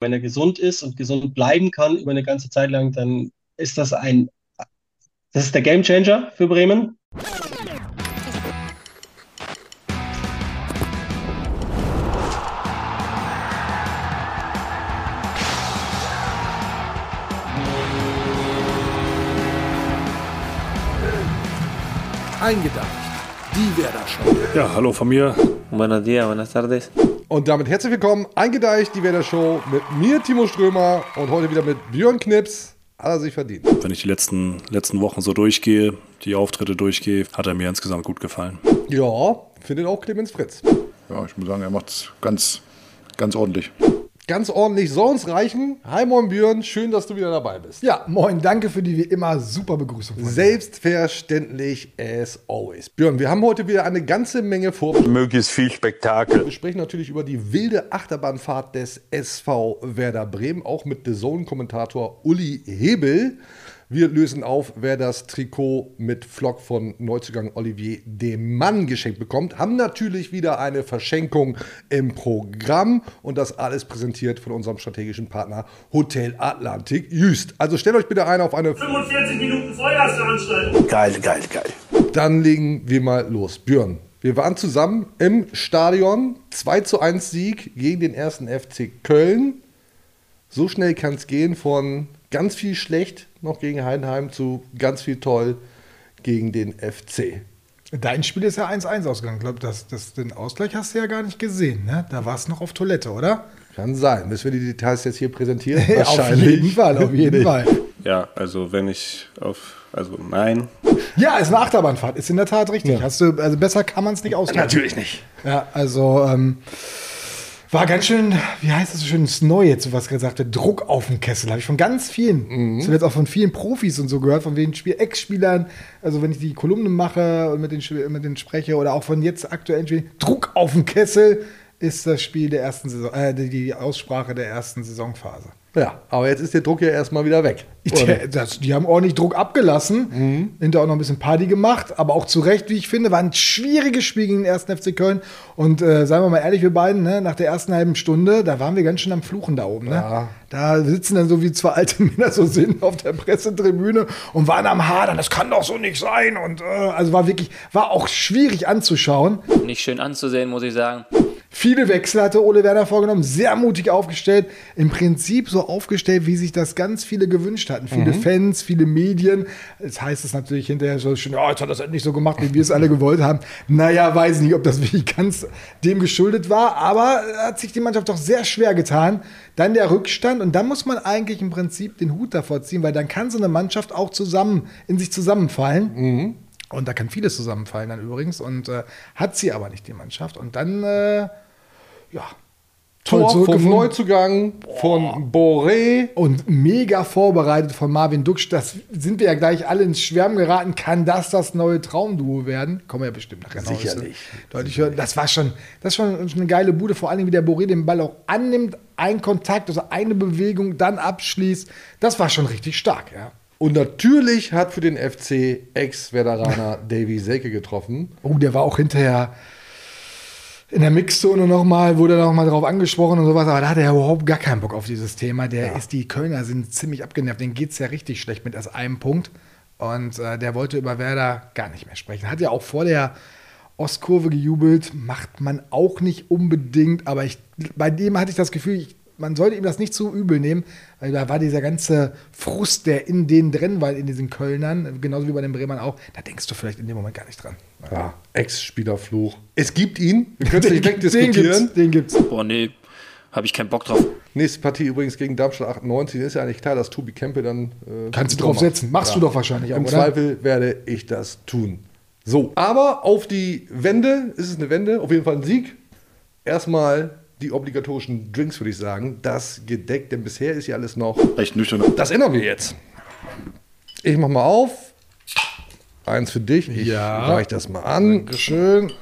Wenn er gesund ist und gesund bleiben kann über eine ganze Zeit lang, dann ist das ein, das ist der Gamechanger für Bremen. Eingedacht. Die Werder Show. Ja, hallo von mir. Buenos días, buenas tardes. Und damit herzlich willkommen, eingedeicht, die Werder Show mit mir, Timo Strömer und heute wieder mit Björn Knips. Hat er sich verdient. Wenn ich die letzten, letzten Wochen so durchgehe, die Auftritte durchgehe, hat er mir insgesamt gut gefallen. Ja, findet auch Clemens Fritz. Ja, ich muss sagen, er macht es ganz, ganz ordentlich. Ganz ordentlich, soll uns reichen. Hi, moin Björn, schön, dass du wieder dabei bist. Ja, moin, danke für die wie immer super Begrüßung. dir. Selbstverständlich as always. Björn, wir haben heute wieder eine ganze Menge vor. Möglichst viel Spektakel. Wir sprechen natürlich über die wilde Achterbahnfahrt des SV Werder Bremen, auch mit The Zone-Kommentator Uli Hebel. Wir lösen auf, wer das Trikot mit Flock von Neuzugang Olivier Demann geschenkt bekommt. Haben natürlich wieder eine Verschenkung im Programm und das alles präsentiert von unserem strategischen Partner Hotel Atlantik Jüst. Also stellt euch bitte ein auf eine 45 Minuten Feuerveranstaltung. Geil, geil, geil. Dann legen wir mal los. Björn, wir waren zusammen im Stadion. 2 zu 1 Sieg gegen den ersten FC Köln. So schnell kann es gehen von ganz viel schlecht noch gegen Heidenheim zu ganz viel toll gegen den FC. Dein Spiel ist ja 1-1 ausgegangen. Ich glaube, das, das, den Ausgleich hast du ja gar nicht gesehen. Ne? Da warst du noch auf Toilette, oder? Kann sein. Müssen wir die Details jetzt hier präsentieren? auf jeden Fall, auf jeden. Fall. Ja, also wenn ich auf, also nein, Ja, ist eine Achterbahnfahrt, ist in der Tat richtig. Hast du, also besser kann man es nicht ausdrücken. Natürlich nicht. Ja, also ähm, war ganz schön, wie heißt das so schön, das Neue, jetzt, was gesagt wird, Druck auf dem Kessel. Habe ich von ganz vielen, zuletzt auch von vielen Profis und so gehört, von den Spiel Ex-Spielern, also wenn ich die Kolumnen mache und mit den, Sp- mit denen spreche oder auch von jetzt aktuellen Spielen, Druck auf dem Kessel ist das Spiel der ersten Saison, äh, die Aussprache der ersten Saisonphase. Ja, aber jetzt ist der Druck ja erstmal wieder weg. Der, das, die haben ordentlich Druck abgelassen, hinterher auch noch ein bisschen Party gemacht, aber auch zu Recht, wie ich finde, war ein schwieriges Spiel gegen den ersten FC Köln. Und äh, seien wir mal ehrlich, wir beiden, ne, nach der ersten halben Stunde, da waren wir ganz schön am Fluchen da oben. Ne? Ja. Da sitzen dann so wie zwei alte Männer so sind auf der Pressetribüne und waren am Hadern, das kann doch so nicht sein. Und äh, also war wirklich, war auch schwierig anzuschauen. Nicht schön anzusehen, muss ich sagen. Viele Wechsel hatte Ole Werner vorgenommen, sehr mutig aufgestellt. Im Prinzip so aufgestellt, wie sich das ganz viele gewünscht hatten. Viele Fans, viele Medien. Das heißt es natürlich hinterher so schön, ja, jetzt hat es endlich so gemacht, wie wir es alle gewollt haben. Naja, weiß ich nicht, ob das wirklich ganz dem geschuldet war, aber hat sich die Mannschaft doch sehr schwer getan. Dann der Rückstand und dann muss man eigentlich im Prinzip den Hut davor ziehen, weil dann kann so eine Mannschaft auch zusammen, in sich zusammenfallen. Und da kann vieles zusammenfallen dann übrigens. Und äh, hat sie aber nicht, die Mannschaft. Und dann, äh, ja, toll Tor vom. Neuzugang von Boré. Und mega vorbereitet von Marvin Duksch. Das sind wir ja gleich alle ins Schwärmen geraten. Kann das das neue Traumduo werden? Kommen wir ja bestimmt nachher noch. Sicherlich. Deutlich hören. Das war schon, das schon eine geile Bude. Vor allem, wie der Boré den Ball auch annimmt. Ein Kontakt, also eine Bewegung, dann abschließt. Das war schon richtig stark, ja. Und natürlich hat für den FC Ex-Veteraner Davy Selke getroffen. Oh, der war auch hinterher in der Mixzone nochmal, wurde nochmal drauf angesprochen und sowas, aber da hat er überhaupt gar keinen Bock auf dieses Thema. Der ist, die Kölner sind ziemlich abgenervt, denen geht es ja richtig schlecht mit erst einem Punkt. Und äh, der wollte über Werder gar nicht mehr sprechen. Hat ja auch vor der Ostkurve gejubelt, macht man auch nicht unbedingt, aber ich, bei dem hatte ich das Gefühl, ich, man sollte ihm das nicht zu übel nehmen, weil da war dieser ganze Frust, der in denen drin war, in diesen Kölnern, genauso wie bei den Bremern auch, da denkst du vielleicht in dem Moment gar nicht dran. Ja, Ex-Spielerfluch. Es gibt ihn. Wir können es nicht den wegdiskutieren. gibt's, den gibt's. Boah, nee, habe ich keinen Bock drauf. Nächste Partie übrigens gegen Darmstadt 98. Ist ja eigentlich klar, dass Tobi Kempe dann. Äh, Kannst du drauf macht. setzen. Machst du doch wahrscheinlich auch, Im oder? Zweifel werde ich das tun. So, aber auf die Wende ist es eine Wende, auf jeden Fall ein Sieg. Erstmal die obligatorischen Drinks, würde ich sagen. Das gedeckt, denn bisher ist ja alles noch. Echt nüchtern. Das ändern wir jetzt. Ich mach mal auf. Eins für dich. Ich Ja. reich das mal an. Dankeschön.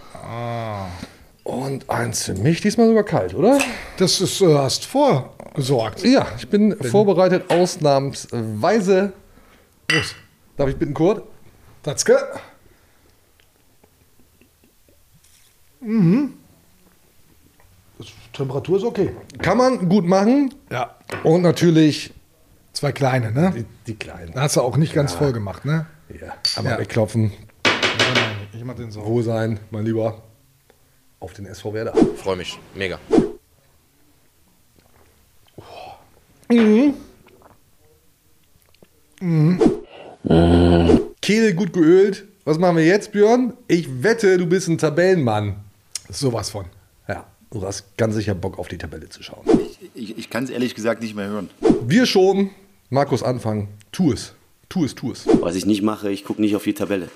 Und eins für mich. Diesmal sogar kalt, oder? Das ist, äh, hast vorgesorgt. Ja, ich bin vorbereitet, ausnahmsweise. Darf ich bitten, Kurt? Datzke. Temperatur ist okay. Kann man gut machen. Ja. Und natürlich Zwei kleine, ne? die, die kleinen. Da hast du auch nicht ganz voll gemacht, ne? Ja, aber Ja. wegklopfen, Ich mach den so. Ruhe sein, mein Lieber. Auf den SV Werder. Freue mich. Mega. Kehle gut geölt. Was machen wir jetzt, Björn? Ich wette, du bist ein Tabellenmann. Sowas von. Du hast ganz sicher Bock auf die Tabelle zu schauen. Ich, ich kann es ehrlich gesagt nicht mehr hören. Wir schon. Markus, anfangen. Tu es. Tu es, tu es. Was ich nicht mache, ich gucke nicht auf die Tabelle.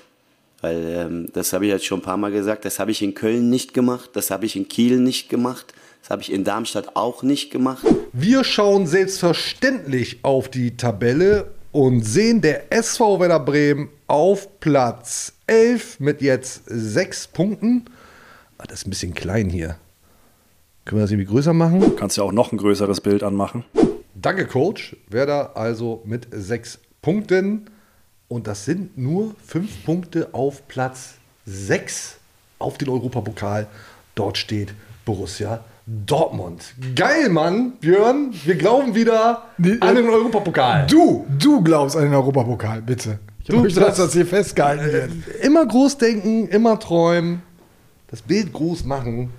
Weil ähm, das habe ich jetzt schon ein paar Mal gesagt, das habe ich in Köln nicht gemacht, das habe ich in Kiel nicht gemacht, das habe ich in Darmstadt auch nicht gemacht. Wir schauen selbstverständlich auf die Tabelle und sehen der SV Werder Bremen auf Platz 11 mit jetzt sechs Punkten. Ah, das ist ein bisschen klein hier. Können wir das irgendwie größer machen? Kannst ja auch noch ein größeres Bild anmachen. Danke, Coach. Werder also mit sechs Punkten. Und das sind nur fünf Punkte auf Platz sechs auf den Europapokal. Dort steht Borussia Dortmund. Geil, Mann, Björn. Wir glauben wieder an den Europapokal. Du, du glaubst an den Europapokal, bitte. Ich Du, möchte, dass das- hier festgehalten wird. Immer groß denken, immer träumen, das Bild groß machen.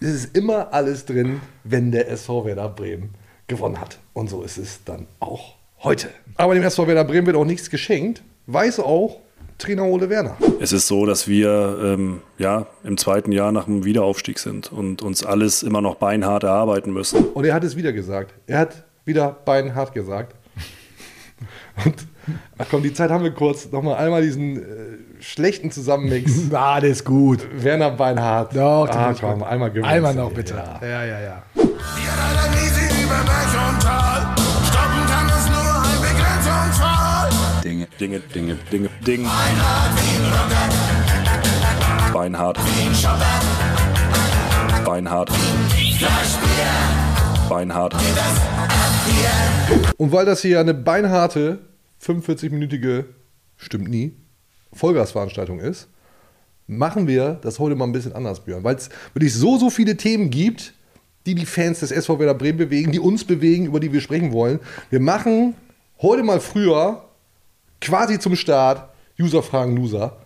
Es ist immer alles drin, wenn der SV Werder Bremen gewonnen hat. Und so ist es dann auch heute. Aber dem SV Werder Bremen wird auch nichts geschenkt. Weiß auch Trainer Ole Werner. Es ist so, dass wir ähm, ja, im zweiten Jahr nach dem Wiederaufstieg sind und uns alles immer noch beinhart erarbeiten müssen. Und er hat es wieder gesagt. Er hat wieder beinhart gesagt. Und ach komm, die Zeit haben wir kurz. Nochmal einmal diesen äh, schlechten Zusammenmix. Ah, das ist gut. Werner Beinhardt. Doch, ah, das ist komm, gut. einmal gewinnen. Einmal noch, bitte. Ja, ja, ja. ja. Dinge, Dinge, Dinge, Dinge, Ding. Beinhart. Beinhart. Beinhart. Und weil das hier eine beinharte 45-minütige, stimmt nie, Vollgasveranstaltung ist, machen wir das heute mal ein bisschen anders, Björn. Weil es wirklich so, so viele Themen gibt, die die Fans des SV Werder Bremen bewegen, die uns bewegen, über die wir sprechen wollen. Wir machen heute mal früher, quasi zum Start, User-Fragen, Loser,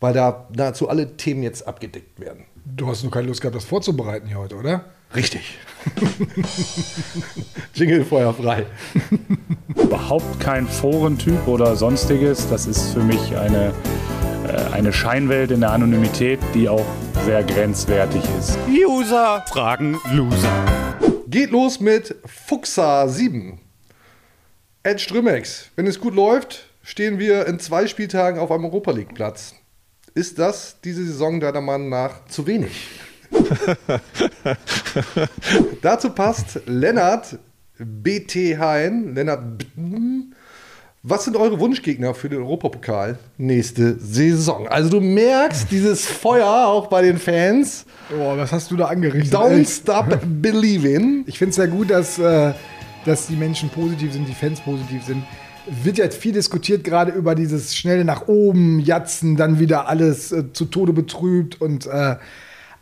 weil da nahezu alle Themen jetzt abgedeckt werden. Du hast nur keine Lust gehabt, das vorzubereiten hier heute, oder? Richtig. Jingle Feuer frei. überhaupt kein Forentyp oder sonstiges. Das ist für mich eine, äh, eine Scheinwelt in der Anonymität, die auch sehr grenzwertig ist. User fragen Loser. Geht los mit Fuchsa 7. Ed Strümex. Wenn es gut läuft, stehen wir in zwei Spieltagen auf einem Europa League Platz. Ist das diese Saison deiner Meinung nach zu wenig? Dazu passt Lennart BT Hein. Lennart B was sind eure Wunschgegner für den Europapokal nächste Saison? Also du merkst dieses Feuer auch bei den Fans. Boah, was hast du da angerichtet? Don't stop believing. Ich finde es ja gut, dass, äh, dass die Menschen positiv sind, die Fans positiv sind. Wird jetzt viel diskutiert, gerade über dieses schnelle nach oben, Jatzen, dann wieder alles äh, zu Tode betrübt. Und, äh,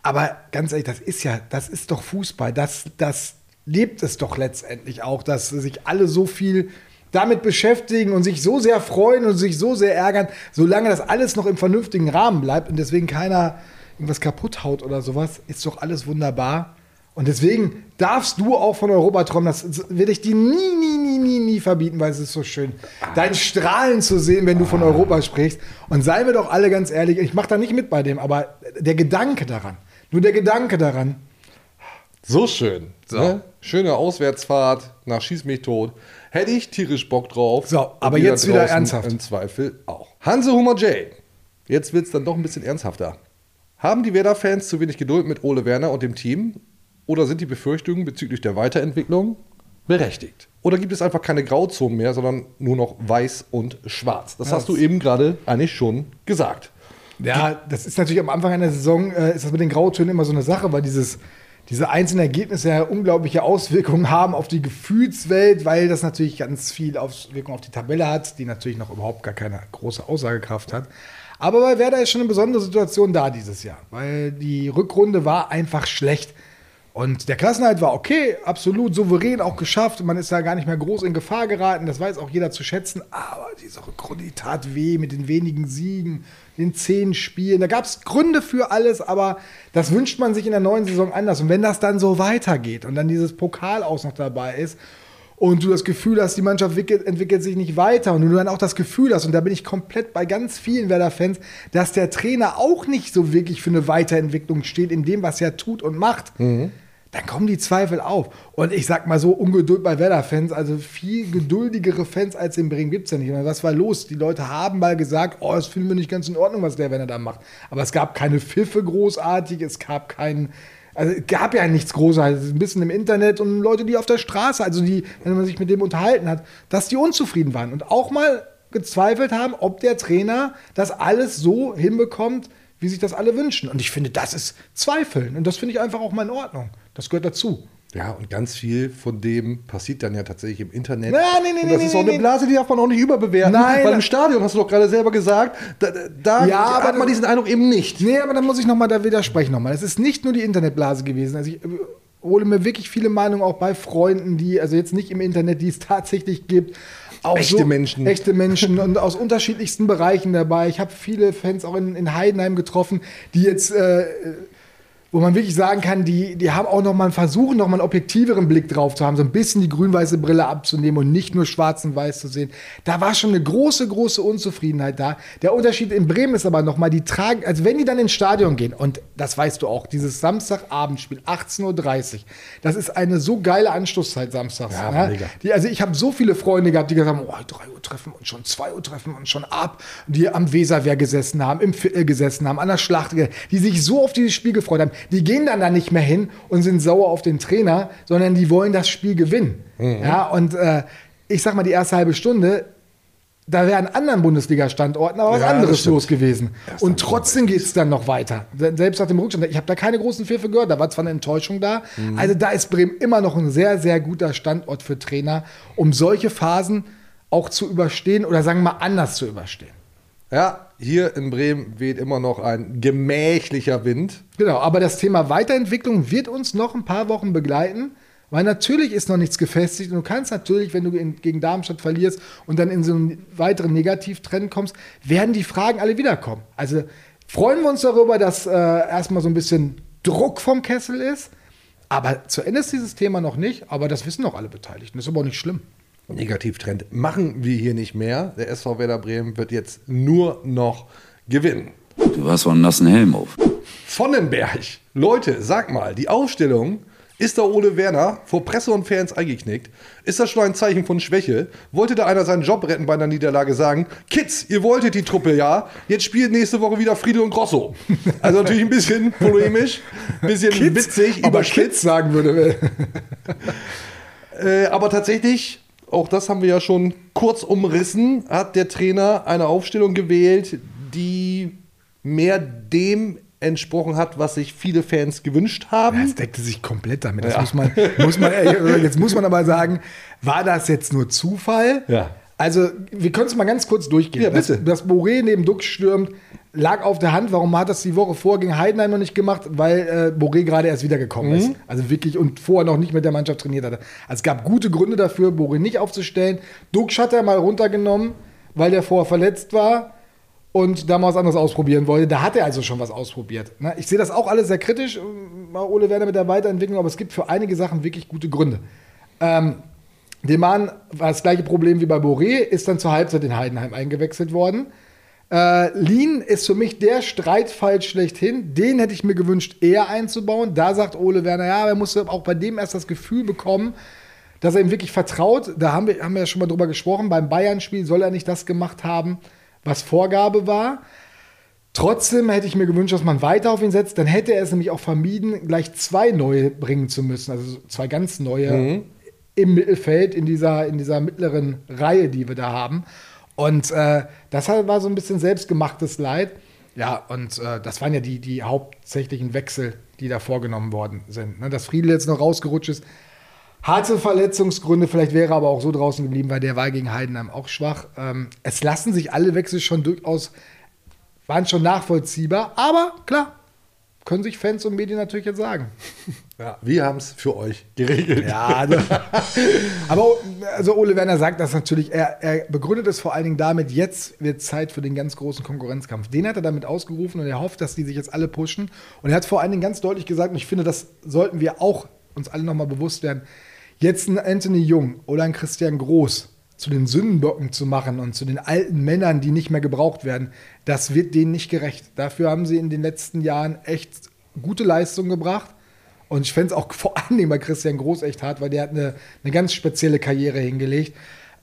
aber ganz ehrlich, das ist ja, das ist doch Fußball. Das, das lebt es doch letztendlich auch, dass sich alle so viel damit beschäftigen und sich so sehr freuen und sich so sehr ärgern, solange das alles noch im vernünftigen Rahmen bleibt und deswegen keiner irgendwas kaputt haut oder sowas, ist doch alles wunderbar. Und deswegen darfst du auch von Europa träumen. Das will ich dir nie, nie, nie, nie, nie verbieten, weil es ist so schön, dein Strahlen zu sehen, wenn du von Europa sprichst. Und seien wir doch alle ganz ehrlich, ich mache da nicht mit bei dem, aber der Gedanke daran, nur der Gedanke daran, So schön. Ne? Schöne Auswärtsfahrt nach Schieß mich tot. Hätte ich tierisch Bock drauf. So, aber jetzt wieder ernsthaft. Im Zweifel auch. Hanse Hummer J. Jetzt wird es dann doch ein bisschen ernsthafter. Haben die Werder-Fans zu wenig Geduld mit Ole Werner und dem Team? Oder sind die Befürchtungen bezüglich der Weiterentwicklung berechtigt? Oder gibt es einfach keine Grauzonen mehr, sondern nur noch weiß und schwarz? Das Ja, hast du eben gerade eigentlich schon gesagt. Ja, das ist natürlich am Anfang einer Saison, äh, ist das mit den Grautönen immer so eine Sache, weil dieses, diese einzelnen Ergebnisse ja unglaubliche Auswirkungen haben auf die Gefühlswelt, weil das natürlich ganz viel Auswirkungen auf die Tabelle hat, die natürlich noch überhaupt gar keine große Aussagekraft hat. Aber bei Werder ist schon eine besondere Situation da dieses Jahr, weil die Rückrunde war einfach schlecht. Und der Klassenhalt war okay, absolut souverän auch geschafft. Man ist da gar nicht mehr groß in Gefahr geraten. Das weiß auch jeder zu schätzen. Aber diese Rückrunde, die tat weh mit den wenigen Siegen, den zehn Spielen. Da gab es Gründe für alles, aber das wünscht man sich in der neuen Saison anders. Und wenn das dann so weitergeht und dann dieses Pokal aus noch dabei ist und du das Gefühl hast, die Mannschaft entwickelt, entwickelt sich nicht weiter und du dann auch das Gefühl hast, und da bin ich komplett bei ganz vielen Werder-Fans, dass der Trainer auch nicht so wirklich für eine Weiterentwicklung steht in dem, was er tut und macht. Dann kommen die Zweifel auf. Und ich sag mal so, Ungeduld bei Werder-Fans, also viel geduldigere Fans als in Bremen gibt es ja nicht. Und was war los? Die Leute haben mal gesagt, oh, das finden wir nicht ganz in Ordnung, was der Werder da macht. Aber es gab keine Pfiffe großartig, es gab keinen. Also es gab ja nichts Großartiges, ein bisschen im Internet und Leute, die auf der Straße, also die, wenn man sich mit dem unterhalten hat, dass die unzufrieden waren und auch mal gezweifelt haben, ob der Trainer das alles so hinbekommt, wie sich das alle wünschen. Und ich finde, das ist Zweifeln und das finde ich einfach auch mal in Ordnung. Das gehört dazu. Ja, und ganz viel von dem passiert dann ja tatsächlich im Internet. Na, nee, nee, und das nee, ist nee, auch eine. Blase, die darf man auch nicht überbewerten. Nein. Weil im Stadion, hast du doch gerade selber gesagt, da, da Ja, aber- hat man diesen Eindruck eben nicht. Nee, aber dann muss ich nochmal da widersprechen nochmal. Es ist nicht nur die Internetblase gewesen. Also ich äh, hole mir wirklich viele Meinungen auch bei Freunden, die, also jetzt nicht im Internet, die es tatsächlich gibt. Auch Echte Menschen. Echte Menschen und aus unterschiedlichsten Bereichen dabei. Ich habe viele Fans auch in, in Heidenheim getroffen, die jetzt, äh, wo man wirklich sagen kann, die, die haben auch noch mal versuchen, noch mal einen objektiveren Blick drauf zu haben, so ein bisschen die grün-weiße Brille abzunehmen und nicht nur schwarz und weiß zu sehen. Da war schon eine große, große Unzufriedenheit da. Der Unterschied in Bremen ist aber noch mal, die tragen, also wenn die dann ins Stadion gehen, und das weißt du auch, dieses Samstagabendspiel, 18.30 Uhr, das ist eine so geile Anstoßzeit samstags. Ja, ne? Die, also ich habe so viele Freunde gehabt, die gesagt haben, oh, 3 Uhr treffen uns schon, 2 Uhr treffen uns schon ab. Die am Weserwehr gesessen haben, im Viertel gesessen haben, an der Schlacht, die sich so auf dieses Spiel gefreut haben. Die gehen dann da nicht mehr hin und sind sauer auf den Trainer, sondern die wollen das Spiel gewinnen. Ja, und äh, ich sag mal, die erste halbe Stunde, da wäre an anderen Bundesliga-Standorten aber was Ja, anderes los gewesen. Und trotzdem geht es dann noch weiter. Se- Selbst nach dem Rückstand. Ich habe da keine großen Pfiffe gehört, da war zwar eine Enttäuschung da. Also da ist Bremen immer noch ein sehr, sehr guter Standort für Trainer, um solche Phasen auch zu überstehen oder sagen wir mal anders zu überstehen. Ja, hier in Bremen weht immer noch ein gemächlicher Wind. Genau, aber das Thema Weiterentwicklung wird uns noch ein paar Wochen begleiten, weil natürlich ist noch nichts gefestigt und du kannst natürlich, wenn du in, gegen Darmstadt verlierst und dann in so einen weiteren Negativtrend kommst, werden die Fragen alle wiederkommen. Also freuen wir uns darüber, dass äh, erstmal so ein bisschen Druck vom Kessel ist, aber zu Ende ist dieses Thema noch nicht, aber das wissen auch alle Beteiligten. Das ist aber auch nicht schlimm. Negativtrend machen wir hier nicht mehr. Der SV Werder Bremen wird jetzt nur noch gewinnen. Du hast wohl einen nassen Helm auf. Vonnenberg. Leute, sag mal, die Aufstellung, ist da Ole Werner vor Presse und Fans eingeknickt? Ist das schon ein Zeichen von Schwäche? Wollte da einer seinen Job retten bei einer Niederlage sagen, Kids, ihr wolltet die Truppe ja, jetzt spielt nächste Woche wieder Friede und Grosso. Also natürlich ein bisschen polemisch, ein bisschen witzig, aber überspitzt. Kids sagen würde. Äh, aber tatsächlich, auch das haben wir ja schon kurz umrissen, hat der Trainer eine Aufstellung gewählt, die mehr dem entsprochen hat, was sich viele Fans gewünscht haben. Das deckte sich komplett damit. Das Ja. muss man, muss man, äh, jetzt muss man aber sagen, war das jetzt nur Zufall? Ja. Also, wir können es mal ganz kurz durchgehen. Ja, bitte. Dass, dass Boré neben Duck stürmt, lag auf der Hand. Warum hat das die Woche vor gegen Heidenheim noch nicht gemacht? Weil äh, Boré gerade erst wiedergekommen Mhm. ist. Also wirklich und vorher noch nicht mit der Mannschaft trainiert hatte. Also es gab gute Gründe dafür, Boré nicht aufzustellen. Duck hat er mal runtergenommen, weil der vorher verletzt war und da mal was anderes ausprobieren wollte. Da hat er also schon was ausprobiert. Ne? Ich sehe das auch alles sehr kritisch, äh, Ole Werner mit der Weiterentwicklung, aber es gibt für einige Sachen wirklich gute Gründe. Ähm, dem Mann war das gleiche Problem wie bei Boré, ist dann zur Halbzeit in Heidenheim eingewechselt worden. Äh, Lien ist für mich der Streitfall schlechthin. Den hätte ich mir gewünscht, eher einzubauen. Da sagt Ole Werner, ja, er musste auch bei dem erst das Gefühl bekommen, dass er ihm wirklich vertraut. Da haben wir, haben wir ja schon mal drüber gesprochen. Beim Bayern-Spiel soll er nicht das gemacht haben, was Vorgabe war. Trotzdem hätte ich mir gewünscht, dass man weiter auf ihn setzt. Dann hätte er es nämlich auch vermieden, gleich zwei neue bringen zu müssen. Also zwei ganz neue im Mittelfeld, in dieser, in dieser mittleren Reihe, die wir da haben. Und äh, das war so ein bisschen selbstgemachtes Leid. Ja, und äh, das waren ja die, die hauptsächlichen Wechsel, die da vorgenommen worden sind. Ne, dass Friedel jetzt noch rausgerutscht ist. Harte Verletzungsgründe, vielleicht wäre er aber auch so draußen geblieben, weil der war gegen Heidenheim auch schwach. Ähm, es lassen sich alle Wechsel schon durchaus, waren schon nachvollziehbar, aber klar, können sich Fans und Medien natürlich jetzt sagen. Ja, wir haben es für euch geregelt. Ja, also, aber also Ole Werner sagt das natürlich, er, er begründet es vor allen Dingen damit, jetzt wird Zeit für den ganz großen Konkurrenzkampf. Den hat er damit ausgerufen und er hofft, dass die sich jetzt alle pushen. Und er hat vor allen Dingen ganz deutlich gesagt, und ich finde, das sollten wir auch uns alle nochmal bewusst werden, jetzt ein Anthony Jung oder ein Christian Groß zu den Sündenböcken zu machen und zu den alten Männern, die nicht mehr gebraucht werden, das wird denen nicht gerecht. Dafür haben sie in den letzten Jahren echt gute Leistungen gebracht. Und ich fände es auch vor allen Dingen bei Christian Groß echt hart, weil der hat eine, eine ganz spezielle Karriere hingelegt.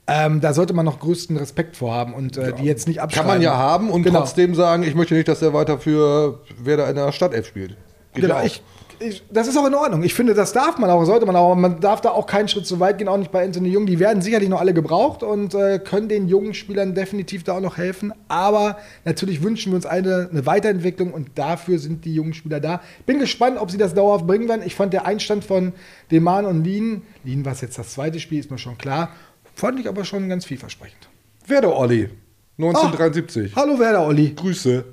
Ähm, da sollte man noch größten Respekt vorhaben und äh, die jetzt nicht Kann abschreiben. man ja haben und Genau. trotzdem sagen, ich möchte nicht, dass er weiter für Werder in der Stadtelf spielt. Geht Genau, ja ich, ich, das ist auch in Ordnung. Ich finde, das darf man auch, sollte man auch. Man darf da auch keinen Schritt zu weit gehen, auch nicht bei Anthony Jung. Die werden sicherlich noch alle gebraucht und äh, können den jungen Spielern definitiv da auch noch helfen. Aber natürlich wünschen wir uns eine, eine Weiterentwicklung und dafür sind die jungen Spieler da. Bin gespannt, ob sie das dauerhaft bringen werden. Ich fand der Einstand von Deman und Lien, Lien war es jetzt das zweite Spiel, ist mir schon klar, fand ich aber schon ganz vielversprechend. Werder Olli, 1973. Hallo Werder, Olli. Grüße.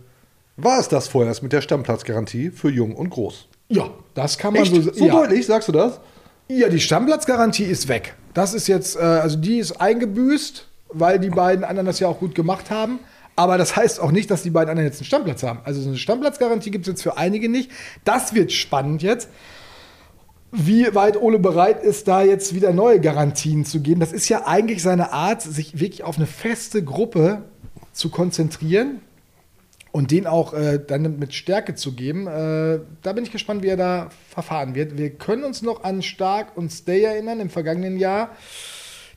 War es das vorerst mit der Stammplatzgarantie für Jung und Groß? Ja, das kann man Echt? so So ja. deutlich, sagst du das? Ja, die Stammplatzgarantie ist weg. Das ist jetzt, äh, also die ist eingebüßt, weil die beiden anderen das ja auch gut gemacht haben. Aber das heißt auch nicht, dass die beiden anderen jetzt einen Stammplatz haben. Also so eine Stammplatzgarantie gibt es jetzt für einige nicht. Das wird spannend jetzt. Wie weit Ole bereit ist, da jetzt wieder neue Garantien zu geben. Das ist ja eigentlich seine Art, sich wirklich auf eine feste Gruppe zu konzentrieren und den auch äh, dann mit Stärke zu geben. Äh, da bin ich gespannt, wie er da verfahren wird. Wir können uns noch an Stark und Stay erinnern im vergangenen Jahr.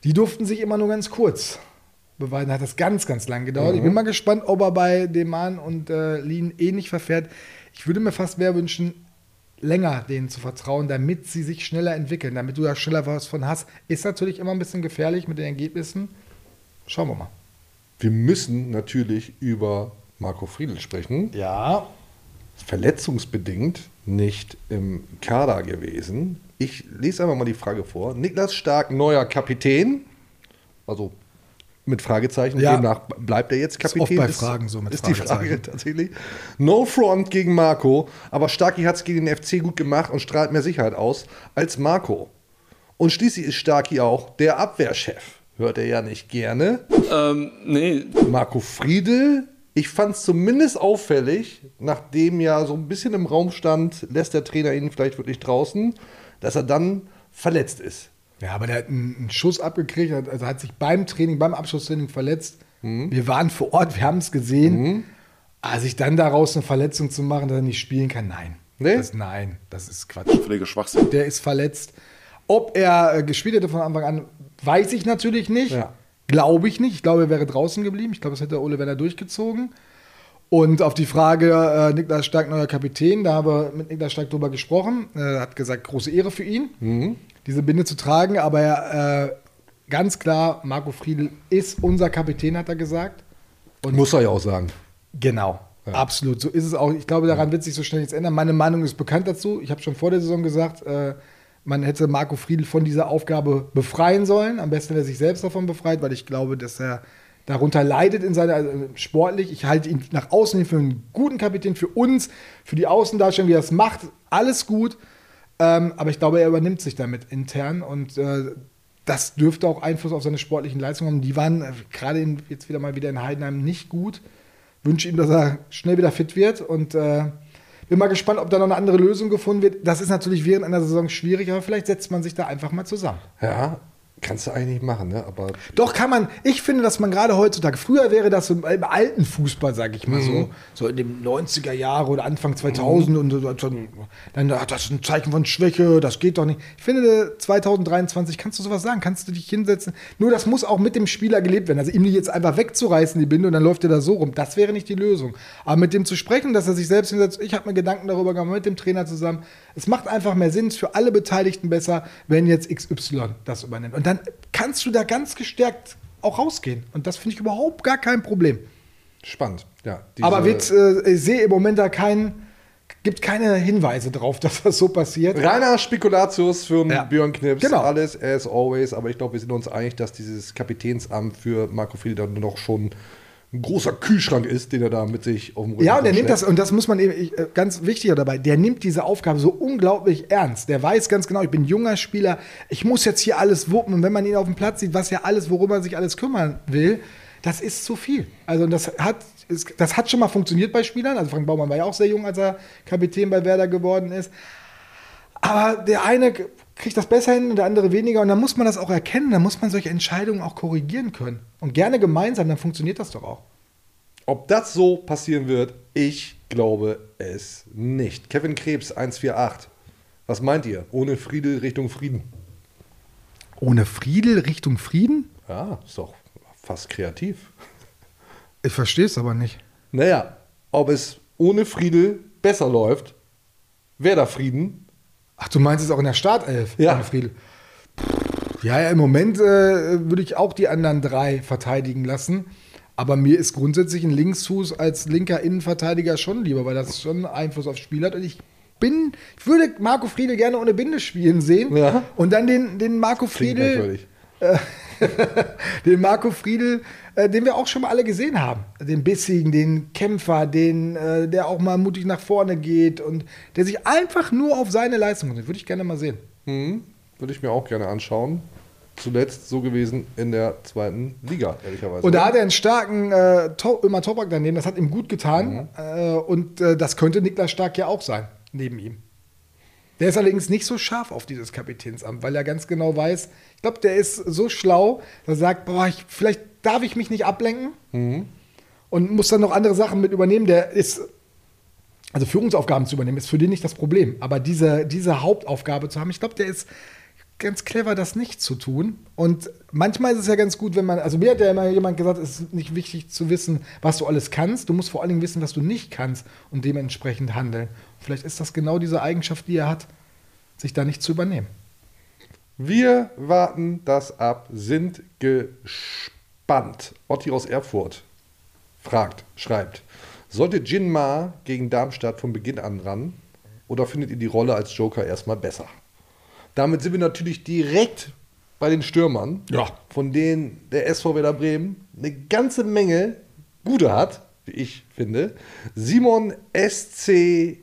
Die durften sich immer nur ganz kurz beweisen. Hat das ganz, ganz lang gedauert. Mhm. Ich bin mal gespannt, ob er bei Deman und äh, Lien ähnlich verfährt. Ich würde mir fast mehr wünschen, länger denen zu vertrauen, damit sie sich schneller entwickeln, damit du da schneller was von hast. Ist natürlich immer ein bisschen gefährlich mit den Ergebnissen. Schauen wir mal. Wir müssen natürlich über Marco Friedl sprechen. Ja. Verletzungsbedingt nicht im Kader gewesen. Ich lese einfach mal die Frage vor. Niklas Stark, neuer Kapitän. Also mit Fragezeichen. Ja. Demnach bleibt er jetzt Ist Kapitän. oft bei Fragen so mit ist die. Frage tatsächlich. No front gegen Marco, aber Starky hat es gegen den FC gut gemacht und strahlt mehr Sicherheit aus als Marco. Und schließlich ist Starky auch der Abwehrchef. Hört er ja nicht gerne. Ähm, nee. Marco Friedel, ich fand es zumindest auffällig, nachdem ja so ein bisschen im Raum stand, lässt der Trainer ihn vielleicht wirklich draußen, dass er dann verletzt ist. Ja, aber der hat einen, Schuss abgekriegt, also hat sich beim Training, beim Abschlusstraining verletzt. Wir waren vor Ort, wir haben es gesehen. Aber sich dann daraus eine Verletzung zu machen, dass er nicht spielen kann, nein. Nee? Das, nein, das ist Quatsch. Völliger Schwachsinn. Der ist verletzt. Ob er äh, gespielt hätte von Anfang an, weiß ich natürlich nicht. Ja. Glaube ich nicht. Ich glaube, er wäre draußen geblieben. Ich glaube, das hätte Ole Werner durchgezogen. Und auf die Frage, äh, Niklas Stark, neuer Kapitän, da haben wir mit Niklas Stark drüber gesprochen. Er hat gesagt, große Ehre für ihn, diese Binde zu tragen. Aber er, äh, ganz klar, Marco Friedl ist unser Kapitän, hat er gesagt. Und Muss er ja auch sagen. Genau. Absolut, so ist es auch. Ich glaube, daran wird sich so schnell nichts ändern. Meine Meinung ist bekannt dazu. Ich habe schon vor der Saison gesagt, äh, man hätte Marco Friedl von dieser Aufgabe befreien sollen. Am besten, wenn er sich selbst davon befreit, weil ich glaube, dass er darunter leidet in seiner also sportlich. Ich halte ihn nach außen hin für einen guten Kapitän, für uns, für die Außendarstellung, wie er es macht. Alles gut. Ähm, aber ich glaube, er übernimmt sich damit intern und äh, das dürfte auch Einfluss auf seine sportlichen Leistungen haben. Die waren äh, gerade jetzt wieder mal wieder in Heidenheim nicht gut. Wünsche ihm, dass er schnell wieder fit wird und äh, bin mal gespannt, ob da noch eine andere Lösung gefunden wird. Das ist natürlich während einer Saison schwierig, aber vielleicht setzt man sich da einfach mal zusammen. Ja, kannst du eigentlich machen, ne? Aber Doch kann man, ich finde, dass man gerade heutzutage, früher wäre das im, im alten Fußball, sage ich mal Mhm. so, so in den 90er Jahre oder Anfang 2000 und so, dann, dann hat das ein Zeichen von Schwäche, das geht doch nicht. Ich finde, 2023 kannst du sowas sagen, kannst du dich hinsetzen. Nur das muss auch mit dem Spieler gelebt werden. Also ihm die jetzt einfach wegzureißen, die Binde, und dann läuft er da so rum, das wäre nicht die Lösung. Aber mit dem zu sprechen, dass er sich selbst hinsetzt, ich habe mir Gedanken darüber gemacht, mit dem Trainer zusammen, es macht einfach mehr Sinn, es ist für alle Beteiligten besser, wenn jetzt XY das übernimmt. Und dann kannst du da ganz gestärkt auch rausgehen. Und das finde ich überhaupt gar kein Problem. spannend. Ja, Aber wird, äh, ich sehe im Moment da keinen, gibt keine Hinweise drauf, dass das so passiert. Reiner Spekulatius für Ja. Björn Knips. Genau. Alles as always. Aber ich glaube, wir sind uns einig, dass dieses Kapitänsamt für Marco Friedl dann noch schon ein großer Kühlschrank ist, den er da mit sich auf dem Rücken Ja, und der nimmt das, und das muss man eben, ich, äh, ganz wichtig dabei, der nimmt diese Aufgabe so unglaublich ernst. Der weiß ganz genau, ich bin junger Spieler, ich muss jetzt hier alles wuppen. Und wenn man ihn auf dem Platz sieht, was ja alles, worüber er sich alles kümmern will, das ist zu viel. Also, das hat, das hat schon mal funktioniert bei Spielern. Also, Frank Baumann war ja auch sehr jung, als er Kapitän bei Werder geworden ist. Aber der eine kriegt das besser hin und der andere weniger. Und dann muss man das auch erkennen. Dann muss man solche Entscheidungen auch korrigieren können. Und gerne gemeinsam, dann funktioniert das doch auch. Ob das so passieren wird, ich glaube es nicht. Kevin Krebs 148. Was meint ihr? Ohne Friedel Richtung Frieden. Ohne Friedel Richtung Frieden? Ja, ist doch fast kreativ. Ich verstehe es aber nicht. Naja, ob es ohne Friedel besser läuft, wäre da Frieden. Ach, du meinst es auch in der Startelf? Ja. Friedel. Ja, ja, im Moment äh, würde ich auch die anderen drei verteidigen lassen. Aber mir ist grundsätzlich ein Linksfuß als linker Innenverteidiger schon lieber, weil das schon Einfluss aufs Spiel hat. Und ich bin, ich würde Marco Friedel gerne ohne Binde spielen sehen. Ja. Und dann den, den Marco Friedel, merkwürdig. den Marco Friedel, äh, den wir auch schon mal alle gesehen haben. Den bissigen, den Kämpfer, den, äh, der auch mal mutig nach vorne geht und der sich einfach nur auf seine Leistung konzentriert. Würde ich gerne mal sehen. Hm, würde ich mir auch gerne anschauen. Zuletzt so gewesen in der zweiten Liga, ehrlicherweise. Und da hat er einen starken äh, to Ömer Toprak daneben, das hat ihm gut getan. Äh, und äh, das könnte Niklas Stark ja auch sein, neben ihm. Der ist allerdings nicht so scharf auf dieses Kapitänsamt, weil er ganz genau weiß, ich glaube, der ist so schlau, dass er sagt, boah, ich, vielleicht darf ich mich nicht ablenken und muss dann noch andere Sachen mit übernehmen. Der ist, also Führungsaufgaben zu übernehmen, ist für den nicht das Problem. Aber diese, diese Hauptaufgabe zu haben, ich glaube, der ist ganz clever, das nicht zu tun. Und manchmal ist es ja ganz gut, wenn man, also mir hat ja immer jemand gesagt, es ist nicht wichtig zu wissen, was du alles kannst. Du musst vor allen Dingen wissen, was du nicht kannst und dementsprechend handeln. Vielleicht ist das genau diese Eigenschaft, die er hat, sich da nicht zu übernehmen. Wir warten das ab, sind gespannt. Otti aus Erfurt fragt, schreibt, sollte Jin Ma gegen Darmstadt von Beginn an ran oder findet ihr die Rolle als Joker erstmal besser? Damit sind wir natürlich direkt bei den Stürmern, Ja. von denen der SV Werder Bremen eine ganze Menge gute hat, wie ich finde. Simon SCVW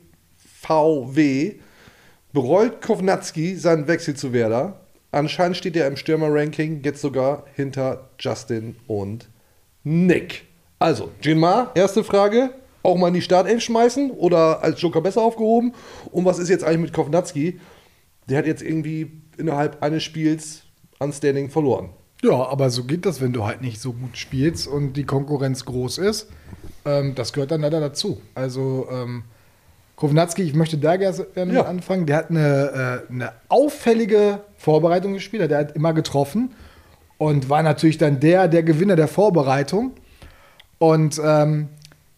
bereut Kovnatski seinen Wechsel zu Werder. Anscheinend steht er im Stürmer-Ranking jetzt sogar hinter Justin und Nick. Also, Jinma, erste Frage. Auch mal in die Startelf schmeißen oder als Joker besser aufgehoben? Und was ist jetzt eigentlich mit Kovnatski? Der hat jetzt irgendwie innerhalb eines Spiels an Standing verloren. Ja, aber so geht das, wenn du halt nicht so gut spielst und die Konkurrenz groß ist. Ähm, das gehört dann leider dazu. Also, ähm, Kovnatski, ich möchte da gerne Ja. anfangen. Der hat eine, äh, eine auffällige Vorbereitung gespielt. Der hat immer getroffen und war natürlich dann der, der Gewinner der Vorbereitung. Und ähm,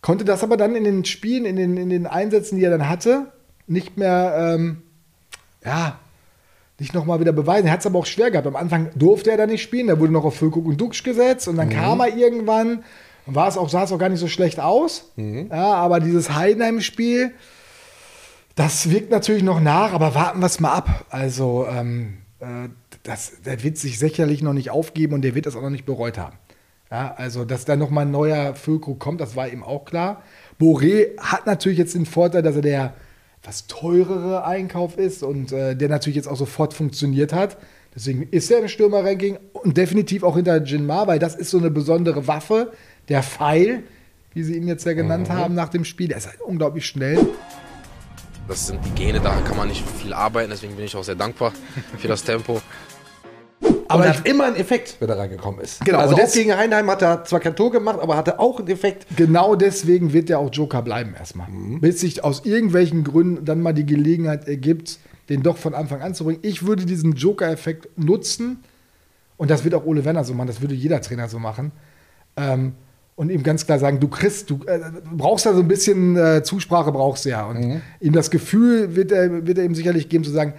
konnte das aber dann in den Spielen, in den, in den Einsätzen, die er dann hatte, nicht mehr, ähm, ja, nicht nochmal wieder beweisen. Er hat es aber auch schwer gehabt. Am Anfang durfte er da nicht spielen, da wurde noch auf Füllkrug und Duxch gesetzt und dann kam er irgendwann und war es auch, sah es auch gar nicht so schlecht aus. Ja, aber dieses Heidenheim-Spiel, das wirkt natürlich noch nach, aber warten wir es mal ab. Also, ähm, äh, das, der wird sich sicherlich noch nicht aufgeben und der wird das auch noch nicht bereut haben. Ja, also, dass da nochmal ein neuer Füllkrug kommt, das war ihm auch klar. Boré hat natürlich jetzt den Vorteil, dass er der etwas teurere Einkauf ist und äh, der natürlich jetzt auch sofort funktioniert hat. Deswegen ist er im Stürmerranking und definitiv auch hinter Jinmar, weil das ist so eine besondere Waffe. Der Pfeil, wie sie ihn jetzt ja genannt haben nach dem Spiel, der ist halt unglaublich schnell. Das sind die Gene, da kann man nicht viel arbeiten, deswegen bin ich auch sehr dankbar für das Tempo. Aber er hat immer einen Effekt, wenn er reingekommen ist. Genau, Also auch das- gegen Heinheim hat er zwar kein Tor gemacht, aber hatte auch einen Effekt. Genau deswegen wird er auch Joker bleiben erstmal. Bis sich aus irgendwelchen Gründen dann mal die Gelegenheit ergibt, den doch von Anfang an zu bringen. Ich würde diesen Joker-Effekt nutzen und das wird auch Ole Werner so machen, das würde jeder Trainer so machen. Ähm, und ihm ganz klar sagen, du kriegst, du äh, brauchst da so ein bisschen äh, Zusprache, brauchst du ja. Und ihm das Gefühl wird er, wird er ihm sicherlich geben, zu sagen,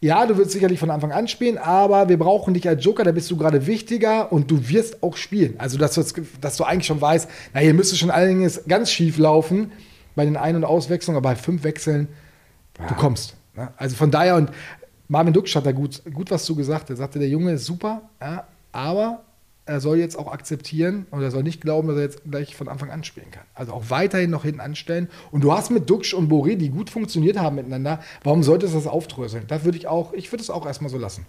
ja, du wirst sicherlich von Anfang an spielen, aber wir brauchen dich als Joker, da bist du gerade wichtiger und du wirst auch spielen. Also, dass du, das, dass du eigentlich schon weißt, na, hier müsste schon einiges ganz schief laufen bei den Ein- und Auswechslungen, aber bei fünf Wechseln, du kommst. Ne? Also von daher, und Marvin Duksch hat da gut, gut was zu gesagt. Er sagte, der Junge ist super, ja, aber er soll jetzt auch akzeptieren und er soll nicht glauben, dass er jetzt gleich von Anfang an spielen kann. Also auch weiterhin noch hinten anstellen. Und du hast mit Duxch und Boré, die gut funktioniert haben miteinander, warum solltest du das aufdröseln? Das würde ich auch, ich würde es auch erstmal so lassen.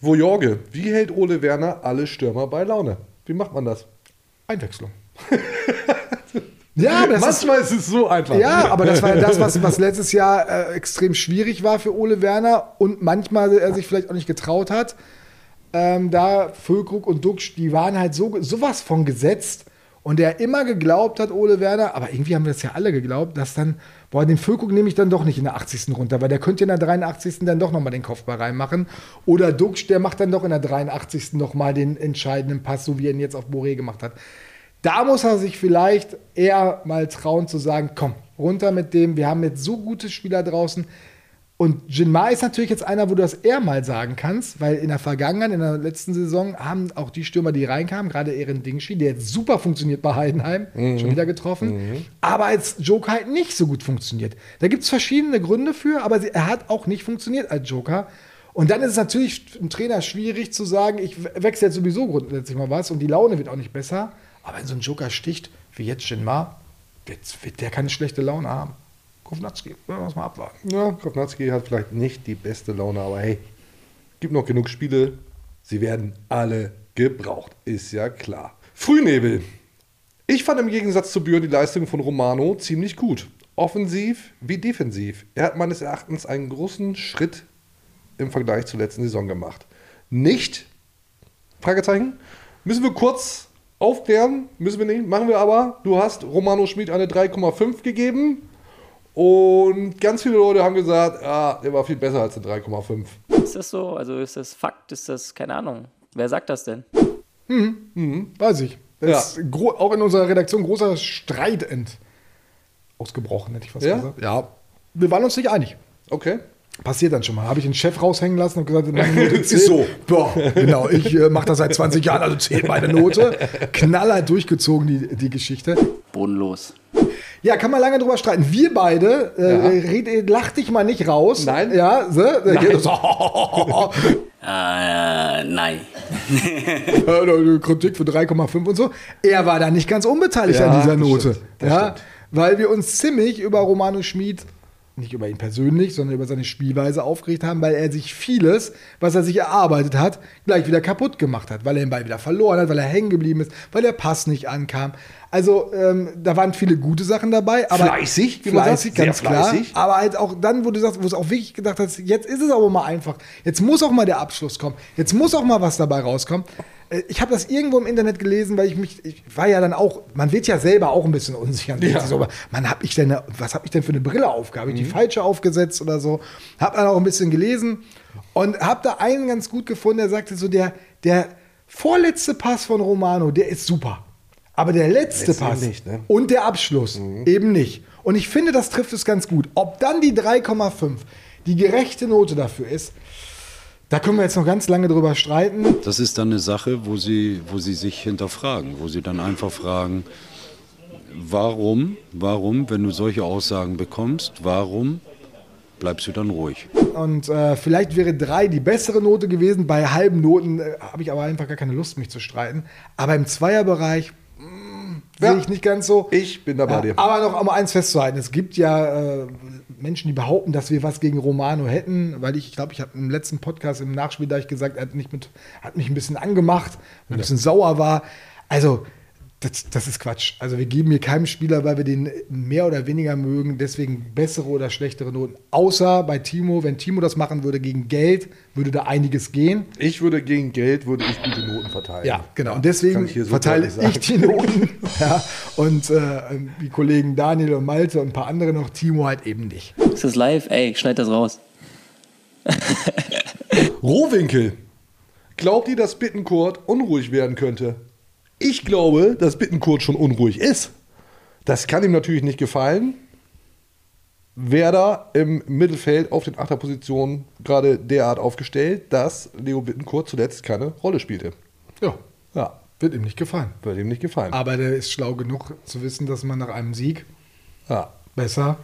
Wo Jorge, wie hält Ole Werner alle Stürmer bei Laune? Wie macht man das? Einwechslung. Ja, aber das Manchmal ist, es so einfach. Ja, aber das war ja das, was, was letztes Jahr äh, extrem schwierig war für Ole Werner und manchmal er sich vielleicht auch nicht getraut hat. Ähm, da Füllkrug und Duxch, die waren halt so sowas von gesetzt und der immer geglaubt hat, Ole Werner, aber irgendwie haben wir das ja alle geglaubt, dass dann, boah, den Füllkrug nehme ich dann doch nicht in der 80. runter, weil der könnte in der 83. dann doch nochmal den Kopfball reinmachen. Oder Duxch, der macht dann doch in der 83. nochmal den entscheidenden Pass, so wie er ihn jetzt auf Boré gemacht hat. Da muss er sich vielleicht eher mal trauen zu sagen, komm, runter mit dem, wir haben jetzt so gute Spieler draußen. Und Jinma ist natürlich jetzt einer, wo du das eher mal sagen kannst, weil in der Vergangenheit, in der letzten Saison, haben auch die Stürmer, die reinkamen, gerade Ehren Dingschi, der jetzt super funktioniert bei Heidenheim, Mhm. schon wieder getroffen, aber als Joker halt nicht so gut funktioniert. Da gibt es verschiedene Gründe für, aber er hat auch nicht funktioniert als Joker. Und dann ist es natürlich ein Trainer schwierig zu sagen, ich we- wechsle jetzt sowieso grundsätzlich mal was und die Laune wird auch nicht besser. Aber wenn so ein Joker sticht, wie jetzt Jinma, wird, wird der keine schlechte Laune haben. Kovnatski, wir uns mal abwarten. Ja, Kovnatski hat vielleicht nicht die beste Laune, aber hey, gibt noch genug Spiele. Sie werden alle gebraucht, ist ja klar. Frühnebel. Ich fand im Gegensatz zu Björn die Leistung von Romano ziemlich gut. Offensiv wie defensiv. Er hat meines Erachtens einen großen Schritt im Vergleich zur letzten Saison gemacht. Nicht, Fragezeichen, müssen wir kurz aufklären, müssen wir nicht, machen wir aber. Du hast Romano Schmid eine 3,5 gegeben. Und ganz viele Leute haben gesagt, ah, der war viel besser als eine 3,5. Ist das so? Also ist das Fakt? Ist das, keine Ahnung. Wer sagt das denn? Mhm, weiß ich. Das ist gro- auch in unserer Redaktion großer Streit ent ausgebrochen, hätte ich fast Ja? gesagt. Ja. Wir waren uns nicht einig. Okay. Passiert dann schon mal. Habe ich den Chef raushängen lassen und gesagt, meine Note Ist so. Boah, genau. Ich äh, mache das seit 20 Jahren, also zählt meine Note. Knallhart durchgezogen, die, die Geschichte. Bodenlos. Ja, kann man lange drüber streiten. Wir beide, äh, red, lach dich mal nicht raus. Nein. Ja, so, Nein. so. Äh, nein. Ja, eine Kritik für 3,5 und so. Er war da nicht ganz unbeteiligt Ja, an dieser das Note. stimmt, das ja, stimmt. weil wir uns ziemlich über Romano Schmid, nicht über ihn persönlich, sondern über seine Spielweise aufgeregt haben, weil er sich vieles, was er sich erarbeitet hat, gleich wieder kaputt gemacht hat. Weil er den Ball wieder verloren hat, weil er hängen geblieben ist, weil der Pass nicht ankam. Also ähm, da waren viele gute Sachen dabei. Aber Fleißig, fleißig, Sehr ganz klar. fleißig. Aber halt auch dann, wo du sagst, wo es auch wirklich gedacht hast, jetzt ist es aber mal einfach. Jetzt muss auch mal der Abschluss kommen. Jetzt muss auch mal was dabei rauskommen. Äh, Ich habe das irgendwo im Internet gelesen, weil ich mich, ich war ja dann auch, man wird ja selber auch ein bisschen unsicher. Ja. so, man, hab ich denn, eine, was habe ich denn für eine Brille auf? Habe ich die Mhm. falsche aufgesetzt oder so? Habe dann auch ein bisschen gelesen und habe da einen ganz gut gefunden, der sagte so, der, der vorletzte Pass von Romano, der ist super. Aber der letzte Letzte Pass nicht, ne? und der Abschluss eben nicht. Und ich finde, das trifft es ganz gut. Ob dann die 3,5 die gerechte Note dafür ist, da können wir jetzt noch ganz lange drüber streiten. Das ist dann eine Sache, wo sie, wo sie sich hinterfragen, wo sie dann einfach fragen, warum, warum, wenn du solche Aussagen bekommst, warum bleibst du dann ruhig? Und äh, vielleicht wäre 3 die bessere Note gewesen. Bei halben Noten äh, habe ich aber einfach gar keine Lust, mich zu streiten. Aber im Zweierbereich mh, sehe ich nicht ganz so. Ich bin da bei Ja, dir. aber noch einmal eins festzuhalten. Es gibt ja äh, Menschen, die behaupten, dass wir was gegen Romano hätten, weil ich, ich glaube, ich habe im letzten Podcast im Nachspiel da ich gesagt, er hat, nicht mit, hat mich ein bisschen angemacht, ein bisschen sauer war. Also, das, das ist Quatsch. Also wir geben hier keinem Spieler, weil wir den mehr oder weniger mögen, deswegen bessere oder schlechtere Noten. Außer bei Timo, wenn Timo das machen würde gegen Geld, würde da einiges gehen. Ich würde gegen Geld, würde ich gute Noten verteilen. Ja, genau. Und deswegen ich so verteile ich die Noten. ja, und äh, die Kollegen Daniel und Malte und ein paar andere noch, Timo halt eben nicht. Ist das live? Ey, schneid das raus. Rohwinkel. Glaubt ihr, dass Bittenkurt unruhig werden könnte? Ich glaube, dass Bittenkurt schon unruhig ist. Das kann ihm natürlich nicht gefallen. Werder im Mittelfeld auf den Achterpositionen gerade derart aufgestellt, dass Leo Bittenkurt zuletzt keine Rolle spielte. Ja, Ja, wird ihm nicht gefallen. wird ihm nicht gefallen. Aber der ist schlau genug zu wissen, dass man nach einem Sieg Ja, besser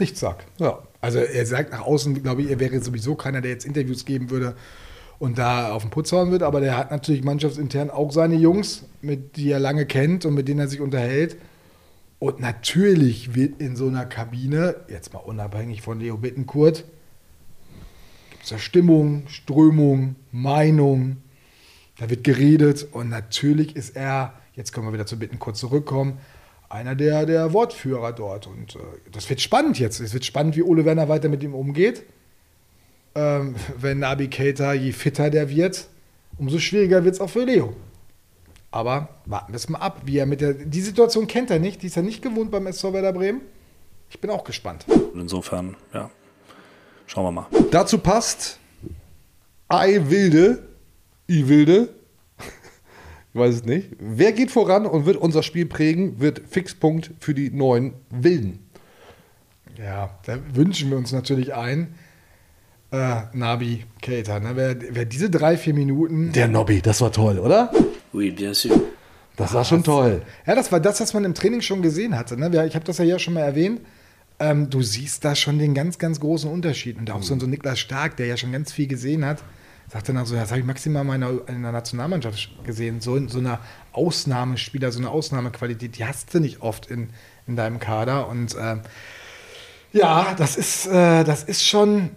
nichts sagt. ja. Also er sagt nach außen, glaube ich, er wäre sowieso keiner, der jetzt Interviews geben würde und da auf den Putz hauen wird, aber der hat natürlich mannschaftsintern auch seine Jungs, mit die er lange kennt und mit denen er sich unterhält. Und natürlich wird in so einer Kabine, jetzt mal unabhängig von Leo Bittenkurt, gibt es da Stimmung, Strömung, Meinung, da wird geredet und natürlich ist er, jetzt können wir wieder zu Bittenkurt zurückkommen, einer der, der Wortführer dort. Und äh, das wird spannend jetzt. Es wird spannend, wie Ole Werner weiter mit ihm umgeht. Ähm, wenn Nabi Keita, je fitter der wird, umso schwieriger wird es auch für Leo. Aber warten wir es mal ab, wie er mit der. Die Situation kennt er nicht, die ist er nicht gewohnt beim SV Werder Bremen. Ich bin auch gespannt. Und insofern, ja, schauen wir mal. Dazu passt Ei Wilde, I Wilde, ich weiß es nicht. Wer geht voran und wird unser Spiel prägen, wird Fixpunkt für die neuen Wilden. Ja, da wünschen wir uns natürlich ein. Äh, Nabi Keita, ne? wer, wer diese drei, vier Minuten. Der Nobby, das war toll, oder? Oui, bien sûr. Das war schon toll. Ja, das war das, was man im Training schon gesehen hatte. Ne? Ich habe das ja hier schon mal erwähnt. Ähm, du siehst da schon den ganz, ganz großen Unterschied. Und auch so, so Niklas Stark, der ja schon ganz viel gesehen hat, sagte dann so, ja, das habe ich maximal in meiner, in der Nationalmannschaft gesehen. So, so einer Ausnahmespieler, so eine Ausnahmequalität, die hast du nicht oft in, in deinem Kader. Und ähm, ja, das ist, äh, das ist schon,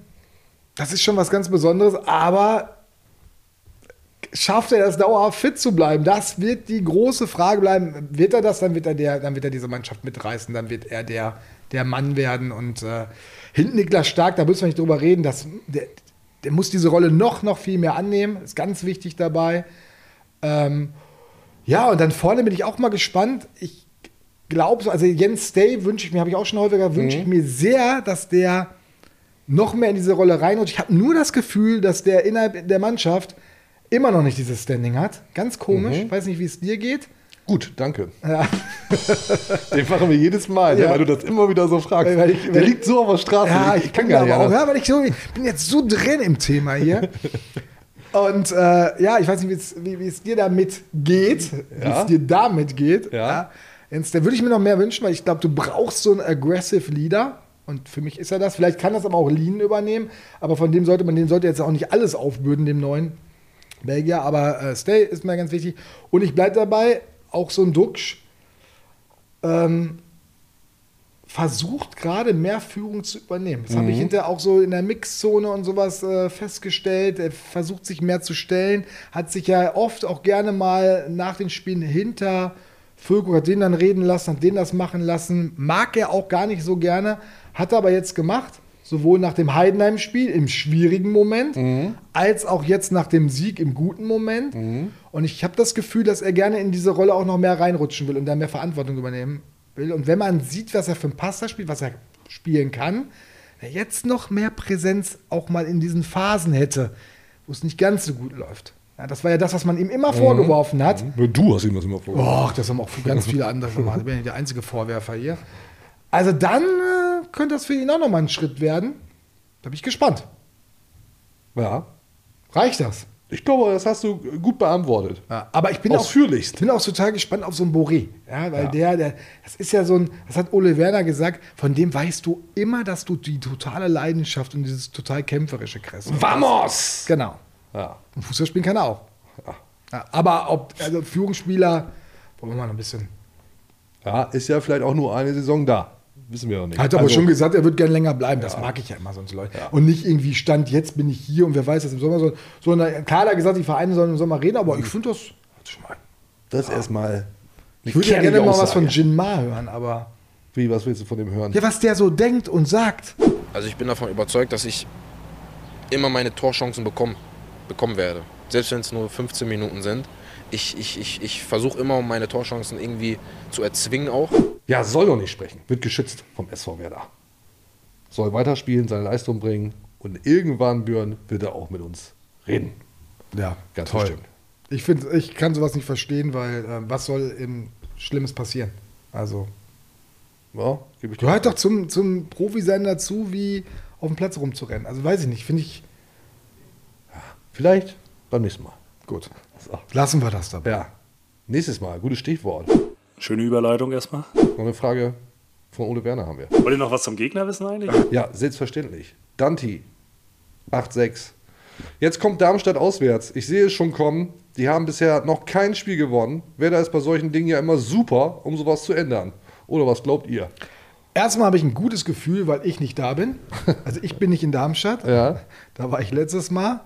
das ist schon was ganz Besonderes, aber schafft er das dauerhaft fit zu bleiben? Das wird die große Frage bleiben. Wird er das, dann wird er der, dann wird er diese Mannschaft mitreißen, dann wird er der, der Mann werden. Und äh, hinten Niklas Stark, da müssen wir nicht drüber reden, das, der, der muss diese Rolle noch, noch viel mehr annehmen. Ist ganz wichtig dabei. Ähm, ja, und dann vorne bin ich auch mal gespannt. Ich glaube, so, also Jens Stay wünsche ich mir, habe ich auch schon häufiger, wünsche ich mir sehr, dass der noch mehr in diese Rolle reinrutscht. Ich habe nur das Gefühl, dass der innerhalb der Mannschaft immer noch nicht dieses Standing hat. Ganz komisch. Mhm. Weiß nicht, wie es dir geht. Gut, danke. Ja. Den machen wir jedes Mal, ne, Ja. weil du das immer wieder so fragst. Weil ich- der weil ich- liegt so auf der Straße. Ja, ich, kann bin gar nicht. auch, ja, weil ich so, ich bin jetzt so drin im Thema hier. Und äh, ja, ich weiß nicht, wie es- dir damit geht, wie Ja. es dir damit geht. Ja. Jens, da würde ich mir noch mehr wünschen, weil ich glaube, du brauchst so einen aggressive Leader. Und für mich ist er das. Vielleicht kann das aber auch Lean übernehmen. Aber von dem sollte man, dem sollte jetzt auch nicht alles aufbürden, dem neuen Belgier. Aber äh, Stay ist mir ganz wichtig. Und ich bleibe dabei, auch so ein Duxch ähm, versucht gerade mehr Führung zu übernehmen. Das habe ich Mhm. hinterher auch so in der Mixzone und sowas äh, festgestellt. Er versucht sich mehr zu stellen, hat sich ja oft auch gerne mal nach den Spielen hinter Füllkrug, hat den dann reden lassen, hat den das machen lassen. Mag er auch gar nicht so gerne, hat er aber jetzt gemacht. Sowohl nach dem Heidenheim-Spiel im schwierigen Moment, als auch jetzt nach dem Sieg im guten Moment. Und ich habe das Gefühl, dass er gerne in diese Rolle auch noch mehr reinrutschen will und da mehr Verantwortung übernehmen will. Und wenn man sieht, was er für ein Pasta spielt, was er spielen kann, er jetzt noch mehr Präsenz auch mal in diesen Phasen hätte, wo es nicht ganz so gut läuft. Ja, das war ja das, was man ihm immer vorgeworfen hat. Nur du hast ihm das immer vorgeworfen. Och, das haben auch ganz viele andere gemacht. Ich bin ja der einzige Vorwerfer hier. Also dann äh, könnte das für ihn auch nochmal ein Schritt werden. Da bin ich gespannt. Ja. Reicht das? Ich glaube, das hast du gut beantwortet. Ja, aber ich bin Ausführlichst. auch, ich bin auch total gespannt auf so einen Boré. Ja, weil der, der, das ist ja so ein, das hat Ole Werner gesagt, von dem weißt du immer, dass du die totale Leidenschaft und dieses total kämpferische Kresse. hast. Vamos! Genau. Ja. Und Fußball spielen kann er auch. Ja, aber ob, also Führungsspieler, wollen wir mal ein bisschen. Ja, ist ja vielleicht auch nur eine Saison da. Wissen wir noch nicht. Hat aber Also, schon gesagt, er wird gern länger bleiben. Das mag ich ja immer sonst Leute. Und nicht irgendwie Stand, jetzt bin ich hier und wer weiß das im Sommer. So, sondern klar hat er gesagt, die Vereine sollen im Sommer reden, aber ich finde das. Das ist erstmal. Ich würde ja gerne mal was von Jin Ma hören, aber. Wie, was willst du von dem hören? Ja, was der so denkt und sagt. Also ich bin davon überzeugt, dass ich immer meine Torchancen bekommen, bekommen werde. Selbst wenn es nur 15 Minuten sind. Ich, ich, ich, ich versuche immer, um meine Torchancen irgendwie zu erzwingen auch. Ja, soll doch nicht sprechen. Wird geschützt vom SV Werder. Soll weiterspielen, seine Leistung bringen und irgendwann, Björn, wird er auch mit uns reden. Ja, Ganz toll. bestimmt. Ich, find, ich kann sowas nicht verstehen, weil äh, was soll im Schlimmes passieren? Also. Ja, gebe ich dir Gehört doch zum, zum Profi-Sein dazu, wie auf dem Platz rumzurennen. Also weiß ich nicht, finde ich. Vielleicht beim nächsten Mal. Gut. So. Lassen wir das dabei. Ja. Nächstes Mal, gutes Stichwort. Schöne Überleitung erstmal. Noch eine Frage von Ole Werner haben wir. Wollt ihr noch was zum Gegner wissen eigentlich? Ja, selbstverständlich. Danti, 8-6. Jetzt kommt Darmstadt auswärts. Ich sehe es schon kommen. Die haben bisher noch kein Spiel gewonnen. Werder ist bei solchen Dingen ja immer super, um sowas zu ändern. Oder was glaubt ihr? Erstmal habe ich ein gutes Gefühl, weil ich nicht da bin. Also ich bin nicht in Darmstadt. Ja. Da war ich letztes Mal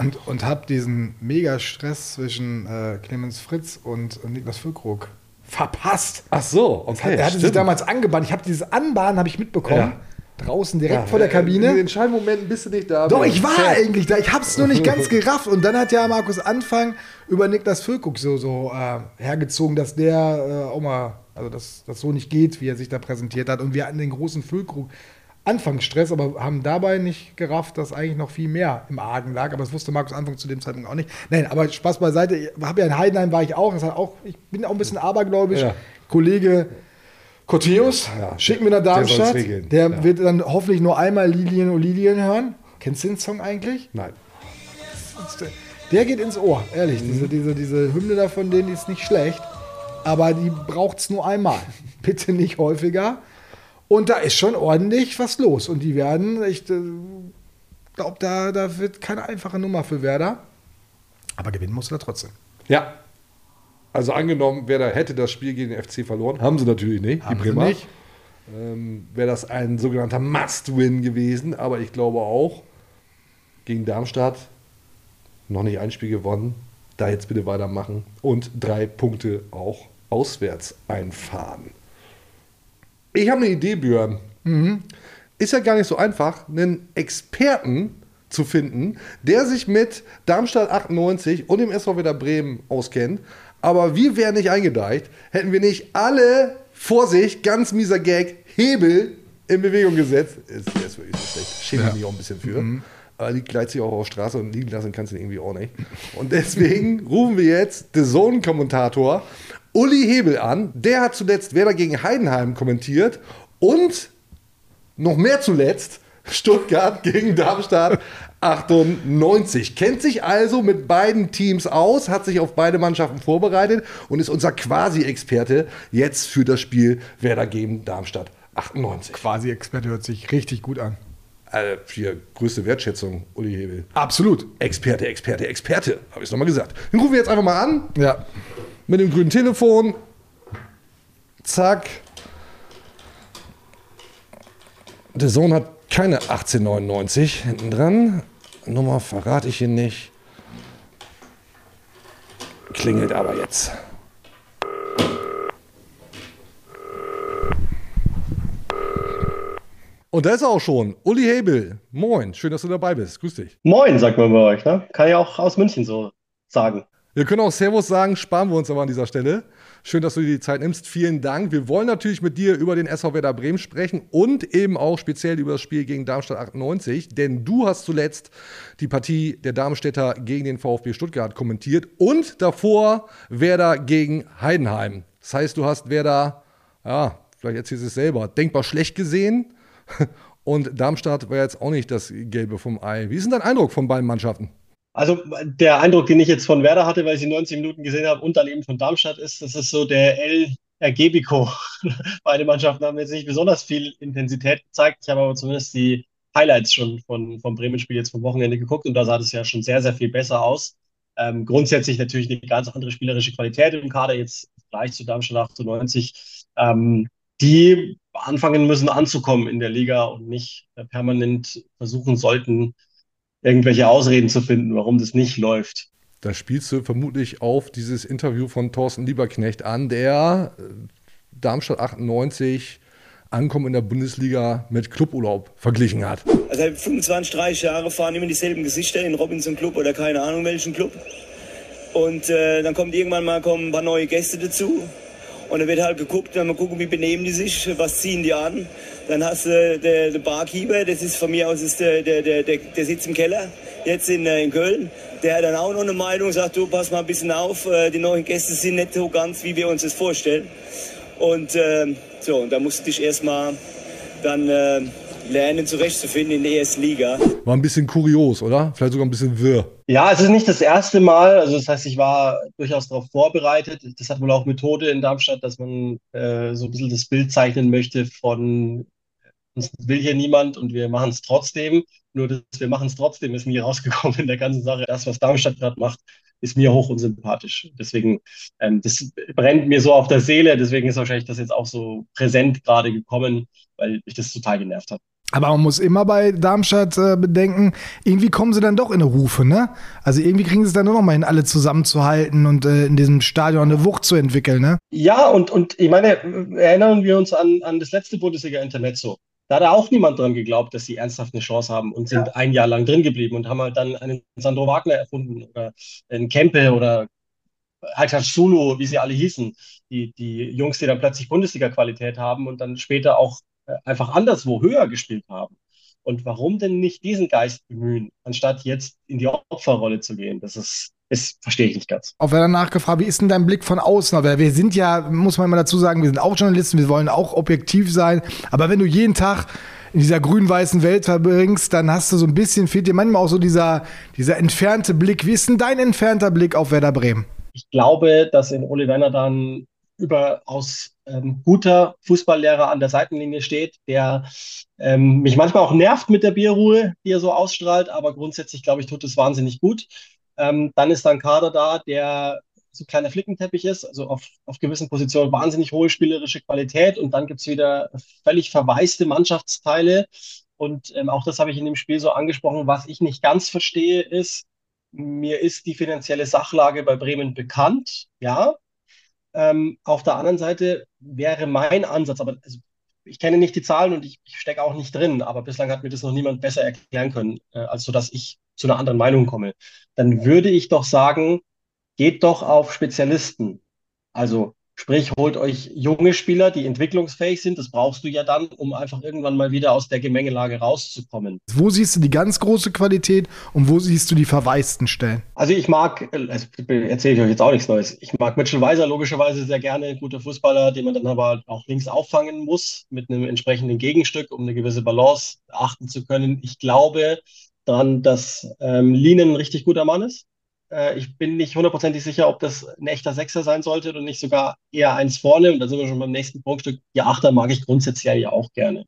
und, und habe diesen Mega-Stress zwischen äh, Clemens Fritz und, und Niklas Füllkrug verpasst. Ach so, okay. Er hatte sich damals angebahnt. Ich habe dieses Anbahnen habe ich mitbekommen. Ja. Draußen direkt Ja, vor der In Kabine. den Scheinmomenten bist du nicht da. Doch, ich war sad. eigentlich da. Ich habe es nur nicht ganz gerafft. Und dann hat ja Markus Anfang über Niklas Füllkrug so, so äh, hergezogen, dass der äh, auch mal, also dass das so nicht geht, wie er sich da präsentiert hat. Und wir hatten den großen Füllkrug Anfangsstress, aber haben dabei nicht gerafft, dass eigentlich noch viel mehr im Argen lag. Aber das wusste Markus Anfang zu dem Zeitpunkt auch nicht. Nein, aber Spaß beiseite. Ich hab ja in Heidenheim war ich auch. Das hat auch ich bin auch ein bisschen abergläubisch. Ja. Kollege Coteus, Ja, schick mir nach der Darmstadt. regeln. Der Ja. wird dann hoffentlich nur einmal Lilien und Lilien hören. Kennst du den Song eigentlich? Nein. Der geht ins Ohr, ehrlich. Mhm. Diese, diese, diese Hymne da von denen die ist nicht schlecht. Aber die braucht es nur einmal. Bitte nicht häufiger. Und da ist schon ordentlich was los. Und die werden, ich glaube, da, da wird keine einfache Nummer für Werder. Aber gewinnen muss er trotzdem. Ja. Also angenommen, Werder hätte das Spiel gegen den FC verloren. Haben sie natürlich nicht, Haben die sie Bremer. nicht. Ähm, Wäre das ein sogenannter Must-Win gewesen. Aber ich glaube auch, gegen Darmstadt noch nicht ein Spiel gewonnen. Da jetzt bitte weitermachen und drei Punkte auch auswärts einfahren. Ich habe eine Idee, Björn. Ist ja gar nicht so einfach, einen Experten zu finden, der sich mit Darmstadt 98 und dem SV Werder Bremen auskennt. Aber wir wären nicht eingedeicht, hätten wir nicht alle, Vorsicht, ganz mieser Gag, Hebel in Bewegung gesetzt. Ist, der ist wirklich so schlecht. Schäme ich mich auch ein bisschen für. Aber die gleitet sich auch auf der Straße und liegen lassen kannst du ihn irgendwie auch nicht. Und deswegen rufen wir jetzt den Zone-Kommentator Uli Hebel an. Der hat zuletzt Werder gegen Heidenheim kommentiert und noch mehr zuletzt Stuttgart gegen Darmstadt 98. Kennt sich also mit beiden Teams aus, hat sich auf beide Mannschaften vorbereitet und ist unser Quasi-Experte jetzt für das Spiel Werder gegen Darmstadt 98. Quasi Experte hört sich richtig gut an. Äh, hier, größte Wertschätzung, Uli Hebel. Absolut. Experte, Experte, Experte, habe ich es nochmal gesagt. Den rufen wir jetzt einfach mal an Ja. Mit dem grünen Telefon. Zack. Der Sohn hat keine 1899 hinten dran. Nummer verrate ich hier nicht. Klingelt aber jetzt. Und da ist er auch schon. Uli Hebel. Moin, schön, dass du dabei bist. Grüß dich. Moin, sagt man bei euch, ne? Kann ja auch aus München so sagen. Wir können auch Servus sagen, sparen wir uns aber an dieser Stelle. Schön, dass du dir die Zeit nimmst. Vielen Dank. Wir wollen natürlich mit dir über den SV Werder Bremen sprechen und eben auch speziell über das Spiel gegen Darmstadt 98, denn du hast zuletzt die Partie der Darmstädter gegen den VfB Stuttgart kommentiert und davor Werder gegen Heidenheim. Das heißt, du hast Werder, ja, vielleicht erzählst du es selber, denkbar schlecht gesehen und Darmstadt war jetzt auch nicht das Gelbe vom Ei. Wie ist denn dein Eindruck von beiden Mannschaften? Also der Eindruck, den ich jetzt von Werder hatte, weil ich die 90 Minuten gesehen habe und dann eben von Darmstadt ist, das ist so der El Ergebico. Beide Mannschaften haben jetzt nicht besonders viel Intensität gezeigt. Ich habe aber zumindest die Highlights schon von, vom Bremen-Spiel jetzt vom Wochenende geguckt und da sah das ja schon sehr, sehr viel besser aus. Ähm, grundsätzlich natürlich eine ganz andere spielerische Qualität im Kader, jetzt gleich zu Darmstadt 98, ähm, die anfangen müssen anzukommen in der Liga und nicht äh, permanent versuchen sollten, irgendwelche Ausreden zu finden, warum das nicht läuft. Da spielst du vermutlich auf dieses Interview von Thorsten Lieberknecht an, der äh, Darmstadt 98 Ankommen in der Bundesliga mit Cluburlaub verglichen hat. Also 25, 30 Jahre fahren immer dieselben Gesichter in Robinson Club oder keine Ahnung welchen Club. Und äh, dann kommt irgendwann mal kommen ein paar neue Gäste dazu. Und dann wird halt geguckt, dann mal gucken, wie benehmen die sich, was ziehen die an. Dann hast du der, der Barkeeper, das ist von mir aus ist der, der, der, der, der sitzt im Keller, jetzt in, äh, in Köln. Der hat dann auch noch eine Meinung, sagt, du pass mal ein bisschen auf, äh, die neuen Gäste sind nicht so ganz, wie wir uns das vorstellen. Und äh, so, und da musst du dich erstmal dann äh, lernen, zurechtzufinden in der ersten Liga. War ein bisschen kurios, oder? Vielleicht sogar ein bisschen wirr. Ja, es ist nicht das erste Mal. Also das heißt, ich war durchaus darauf vorbereitet. Das hat wohl auch Methode in Darmstadt, dass man äh, so ein bisschen das Bild zeichnen möchte von uns will hier niemand und wir machen es trotzdem. Nur das wir machen es trotzdem ist nie rausgekommen in der ganzen Sache. Das, was Darmstadt gerade macht, ist mir hoch unsympathisch. Deswegen, ähm, das brennt mir so auf der Seele. Deswegen ist wahrscheinlich das jetzt auch so präsent gerade gekommen, weil ich das total genervt habe. Aber man muss immer bei Darmstadt äh, bedenken, irgendwie kommen sie dann doch in eine Rufe, ne? Also irgendwie kriegen sie es dann nur noch mal hin, alle zusammenzuhalten und äh, in diesem Stadion eine Wucht zu entwickeln, ne? Ja, und, und ich meine, erinnern wir uns an, an das letzte Bundesliga-Intermezzo. Da hat auch niemand dran geglaubt, dass sie ernsthaft eine Chance haben und sind ja. ein Jahr lang drin geblieben und haben halt dann einen Sandro Wagner erfunden oder einen Kempe oder halt Zulu, wie sie alle hießen. Die, die Jungs, die dann plötzlich Bundesliga-Qualität haben und dann später auch äh, einfach anderswo höher gespielt haben. Und warum denn nicht diesen Geist bemühen, anstatt jetzt in die Opferrolle zu gehen? Das ist, das verstehe ich nicht ganz. Auch wer danach gefragt, wie ist denn dein Blick von außen? Aber wir sind ja, muss man mal dazu sagen, wir sind auch Journalisten, wir wollen auch objektiv sein. Aber wenn du jeden Tag in dieser grün-weißen Welt verbringst, dann hast du so ein bisschen, fehlt dir manchmal auch so dieser, dieser entfernte Blick. Wie ist denn dein entfernter Blick auf Werder Bremen? Ich glaube, dass in Ole Werner dann überaus ähm, guter Fußballlehrer an der Seitenlinie steht, der ähm, mich manchmal auch nervt mit der Bierruhe, die er so ausstrahlt, aber grundsätzlich, glaube ich, tut es wahnsinnig gut. Ähm, dann ist da ein Kader da, der so ein kleiner Flickenteppich ist, also auf, auf gewissen Positionen wahnsinnig hohe spielerische Qualität und dann gibt es wieder völlig verwaiste Mannschaftsteile. Und ähm, auch das habe ich in dem Spiel so angesprochen. Was ich nicht ganz verstehe, ist, mir ist die finanzielle Sachlage bei Bremen bekannt, ja, ähm, auf der anderen Seite wäre mein Ansatz, aber also, ich kenne nicht die Zahlen und ich, ich stecke auch nicht drin, aber bislang hat mir das noch niemand besser erklären können, äh, als so, dass ich zu einer anderen Meinung komme. Dann würde ich doch sagen, geht doch auf Spezialisten. Also Sprich, holt euch junge Spieler, die entwicklungsfähig sind. Das brauchst du ja dann, um einfach irgendwann mal wieder aus der Gemengelage rauszukommen. Wo siehst du die ganz große Qualität und wo siehst du die verwaisten Stellen? Also ich mag, also erzähle ich euch jetzt auch nichts Neues. Ich mag Mitchell Weiser logischerweise sehr gerne, ein guter Fußballer, den man dann aber auch links auffangen muss mit einem entsprechenden Gegenstück, um eine gewisse Balance achten zu können. Ich glaube daran, dass ähm, Linen ein richtig guter Mann ist. Äh, ich bin nicht hundertprozentig sicher, ob das ein echter Sechser sein sollte oder nicht sogar eher eins vorne. Und da sind wir schon beim nächsten Punktstück. Die Achter mag ich grundsätzlich ja auch gerne.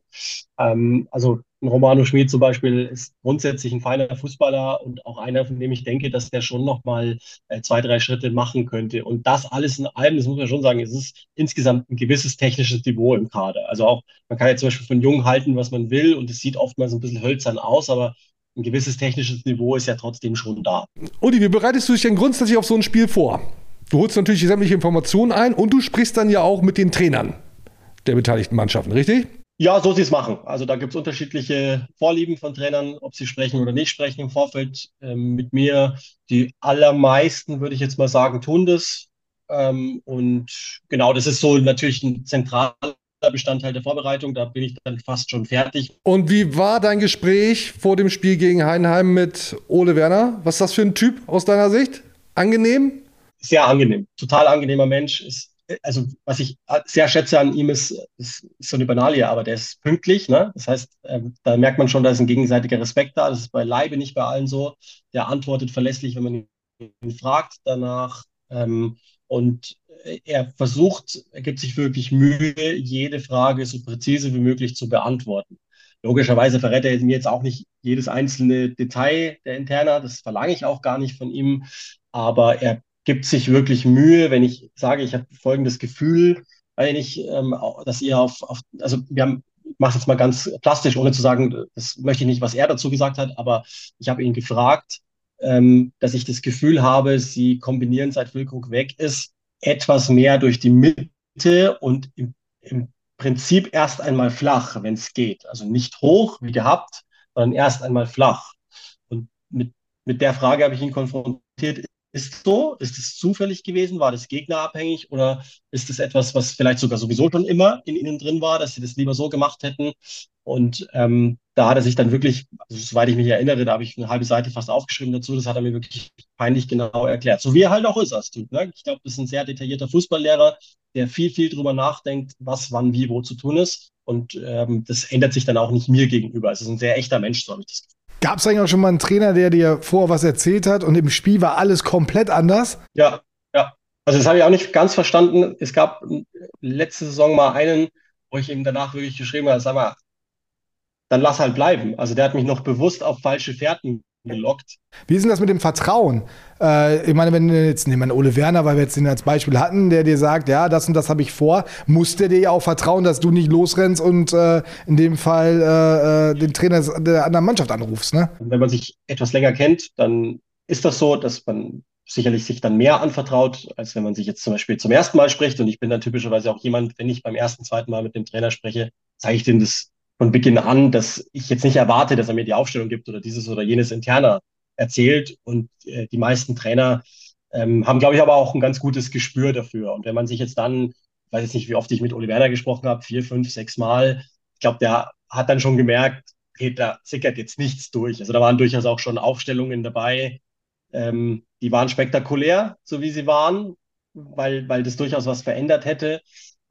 Ähm, also ein Romano Schmid zum Beispiel ist grundsätzlich ein feiner Fußballer und auch einer, von dem ich denke, dass der schon nochmal äh, zwei, drei Schritte machen könnte. Und das alles in allem, das muss man schon sagen, es ist insgesamt ein gewisses technisches Niveau im Kader. Also auch, man kann ja zum Beispiel von Jung halten, was man will und es sieht oftmals ein bisschen hölzern aus, aber ein gewisses technisches Niveau ist ja trotzdem schon da. Uli, wie bereitest du dich denn grundsätzlich auf so ein Spiel vor? Du holst natürlich sämtliche Informationen ein und du sprichst dann ja auch mit den Trainern der beteiligten Mannschaften, richtig? Ja, so sie es machen. Also da gibt es unterschiedliche Vorlieben von Trainern, ob sie sprechen oder nicht sprechen im Vorfeld ähm, mit mir. Die allermeisten, würde ich jetzt mal sagen, tun das. Ähm, und genau, das ist so natürlich ein zentraler Bestandteil der Vorbereitung. Da bin ich dann fast schon fertig. Und wie war dein Gespräch vor dem Spiel gegen Heinheim mit Ole Werner? Was ist das für ein Typ aus deiner Sicht? Angenehm? Sehr angenehm. Total angenehmer Mensch. Ist, also, was ich sehr schätze an ihm ist, ist, ist so eine Banalie, aber der ist pünktlich. Ne? Das heißt, ähm, da merkt man schon, da ist ein gegenseitiger Respekt da. Das ist bei Leibe nicht bei allen so. Der antwortet verlässlich, wenn man ihn fragt danach. Ähm, und er versucht, er gibt sich wirklich Mühe, jede Frage so präzise wie möglich zu beantworten. Logischerweise verrät er mir jetzt auch nicht jedes einzelne Detail der Interna, das verlange ich auch gar nicht von ihm, aber er gibt sich wirklich Mühe, wenn ich sage, ich habe folgendes Gefühl, weil ich, ähm, dass ihr auf, auf also wir haben, ich mache es jetzt mal ganz plastisch, ohne zu sagen, das möchte ich nicht, was er dazu gesagt hat, aber ich habe ihn gefragt, ähm, dass ich das Gefühl habe, sie kombinieren, seit Füllkrug weg ist, etwas mehr durch die Mitte und im, im Prinzip erst einmal flach, wenn es geht. Also nicht hoch wie gehabt, sondern erst einmal flach. Und mit, mit der Frage habe ich ihn konfrontiert. Ist so? Ist es zufällig gewesen? War das gegnerabhängig? Oder ist es etwas, was vielleicht sogar sowieso schon immer in ihnen drin war, dass sie das lieber so gemacht hätten? Und ähm, da hat er sich dann wirklich, also soweit ich mich erinnere, da habe ich eine halbe Seite fast aufgeschrieben dazu, das hat er mir wirklich peinlich genau erklärt. So wie er halt auch ist als Typ. Ne? Ich glaube, das ist ein sehr detaillierter Fußballlehrer, der viel, viel drüber nachdenkt, was, wann, wie, wo zu tun ist. Und ähm, das ändert sich dann auch nicht mir gegenüber. Es ist ein sehr echter Mensch, so habe ich das Gefühl. Gab es eigentlich auch schon mal einen Trainer, der dir vorher was erzählt hat und im Spiel war alles komplett anders? Ja, ja. Also das habe ich auch nicht ganz verstanden. Es gab letzte Saison mal einen, wo ich ihm danach wirklich geschrieben habe, sag mal, dann lass halt bleiben. Also der hat mich noch bewusst auf falsche Fährten gelockt. Wie ist denn das mit dem Vertrauen? Äh, ich meine, wenn du jetzt nehmen wir Ole Werner, weil wir jetzt den als Beispiel hatten, der dir sagt, ja, das und das habe ich vor, muss der dir ja auch vertrauen, dass du nicht losrennst und äh, in dem Fall äh, äh den Trainer der anderen Mannschaft anrufst, ne? Wenn man sich etwas länger kennt, dann ist das so, dass man sicherlich sich dann mehr anvertraut, als wenn man sich jetzt zum Beispiel zum ersten Mal spricht. Und ich bin dann typischerweise auch jemand, wenn ich beim ersten, zweiten Mal mit dem Trainer spreche, zeige ich dem das von Beginn an, dass ich jetzt nicht erwarte, dass er mir die Aufstellung gibt oder dieses oder jenes interner erzählt. Und äh, die meisten Trainer ähm, haben, glaube ich, aber auch ein ganz gutes Gespür dafür. Und wenn man sich jetzt dann, weiß jetzt nicht, wie oft ich mit Oli Werner gesprochen habe, vier, fünf, sechs Mal, ich glaube, der hat dann schon gemerkt, okay, da sickert jetzt nichts durch. Also da waren durchaus auch schon Aufstellungen dabei, ähm, die waren spektakulär, so wie sie waren, weil, weil das durchaus was verändert hätte.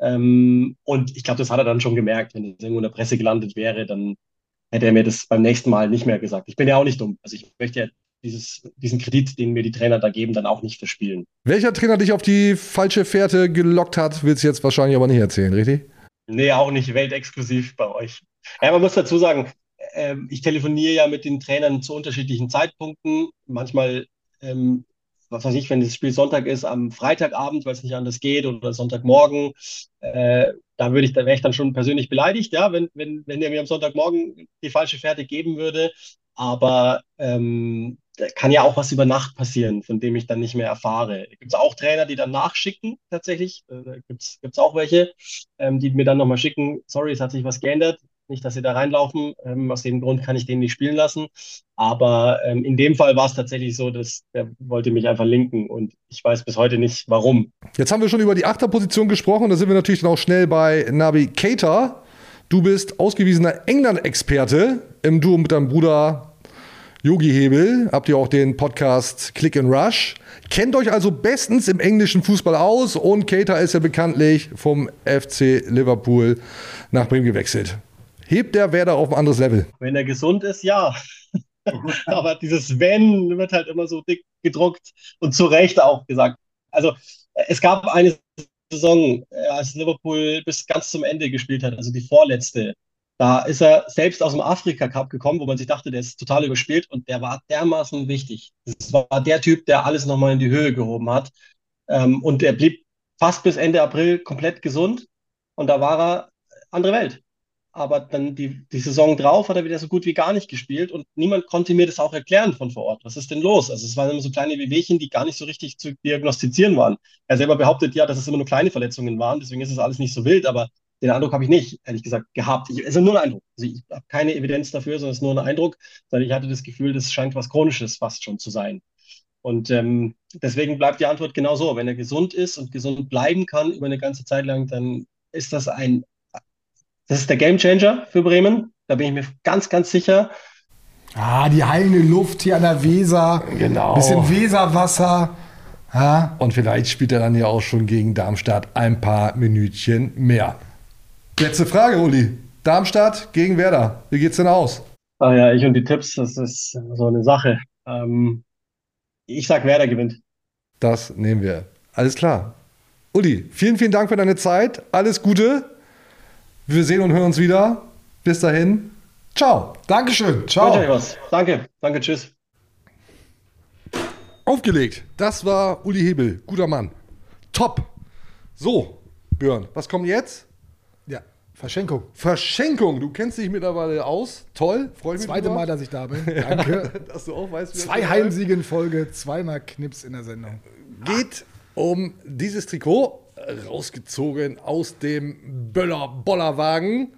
Ähm, und ich glaube, das hat er dann schon gemerkt. Wenn das irgendwo in der Presse gelandet wäre, dann hätte er mir das beim nächsten Mal nicht mehr gesagt. Ich bin ja auch nicht dumm. Also ich möchte ja dieses, diesen Kredit, den mir die Trainer da geben, dann auch nicht verspielen. Welcher Trainer dich auf die falsche Fährte gelockt hat, willst du jetzt wahrscheinlich aber nicht erzählen, richtig? Nee, auch nicht weltexklusiv bei euch. Ja, man muss dazu sagen, äh, ich telefoniere ja mit den Trainern zu unterschiedlichen Zeitpunkten. Manchmal ähm, was weiß ich, wenn das Spiel Sonntag ist, am Freitagabend, weil es nicht anders geht, oder Sonntagmorgen, äh, da würde ich, da wäre ich dann schon persönlich beleidigt, ja, wenn, wenn, wenn der mir am Sonntagmorgen die falsche Fährte geben würde. Aber ähm, da kann ja auch was über Nacht passieren, von dem ich dann nicht mehr erfahre. Gibt es auch Trainer, die dann nachschicken, tatsächlich. Äh, Gibt es auch welche, ähm, die mir dann nochmal schicken, sorry, es hat sich was geändert. Nicht, dass sie da reinlaufen. Ähm, aus dem Grund kann ich den nicht spielen lassen. Aber ähm, in dem Fall war es tatsächlich so, dass der wollte mich einfach linken und ich weiß bis heute nicht, warum. Jetzt haben wir schon über die Achterposition gesprochen. Da sind wir natürlich dann auch schnell bei Nabi Keita. Du bist ausgewiesener England-Experte im Duo mit deinem Bruder Yogi Hebel. Habt ihr auch den Podcast Click and Rush. Kennt euch also bestens im englischen Fußball aus und Keita ist ja bekanntlich vom FC Liverpool nach Bremen gewechselt. Hebt der Werder auf ein anderes Level? Wenn er gesund ist, ja. Aber dieses Wenn wird halt immer so dick gedruckt und zu Recht auch gesagt. Also es gab eine Saison, äh, als Liverpool bis ganz zum Ende gespielt hat, also die vorletzte. Da ist er selbst aus dem Afrika Cup gekommen, wo man sich dachte, der ist total überspielt und der war dermaßen wichtig. Das war der Typ, der alles nochmal in die Höhe gehoben hat. Ähm, und er blieb fast bis Ende April komplett gesund und da war er andere Welt aber dann die, die Saison drauf hat er wieder so gut wie gar nicht gespielt und niemand konnte mir das auch erklären von vor Ort. Was ist denn los? Also es waren immer so kleine Wehwehchen, die gar nicht so richtig zu diagnostizieren waren. Er selber behauptet ja, dass es immer nur kleine Verletzungen waren, deswegen ist es alles nicht so wild, aber den Eindruck habe ich nicht, ehrlich gesagt, gehabt. Ich, also nur ein Eindruck. Also ich habe keine Evidenz dafür, sondern es ist nur ein Eindruck, sondern ich hatte das Gefühl, das scheint was Chronisches fast schon zu sein. Und ähm, deswegen bleibt die Antwort genau so. Wenn er gesund ist und gesund bleiben kann über eine ganze Zeit lang, dann ist das ein das ist der Gamechanger für Bremen. Da bin ich mir ganz, ganz sicher. Ah, die heilende Luft hier an der Weser. Genau. Bisschen Weserwasser. Ja. Und vielleicht spielt er dann ja auch schon gegen Darmstadt ein paar Minütchen mehr. Letzte Frage, Uli. Darmstadt gegen Werder. Wie geht's denn aus? Ah ja, ich und die Tipps, das ist so eine Sache. Ähm, ich sag, Werder gewinnt. Das nehmen wir. Alles klar. Uli, vielen, vielen Dank für deine Zeit. Alles Gute. Wir sehen und hören uns wieder. Bis dahin. Ciao. Dankeschön. Ciao. Danke. Danke. Tschüss. Aufgelegt. Das war Uli Hebel. Guter Mann. Top. So, Björn, was kommt jetzt? Ja, Verschenkung. Verschenkung. Du kennst dich mittlerweile aus. Toll. Freue mich. Zweite Mal, dass ich da bin. Danke. dass du auch weißt, wie Zwei Heimsiege in Folge, zweimal Knips in der Sendung. Geht um dieses Trikot rausgezogen aus dem Böller-Bollerwagen.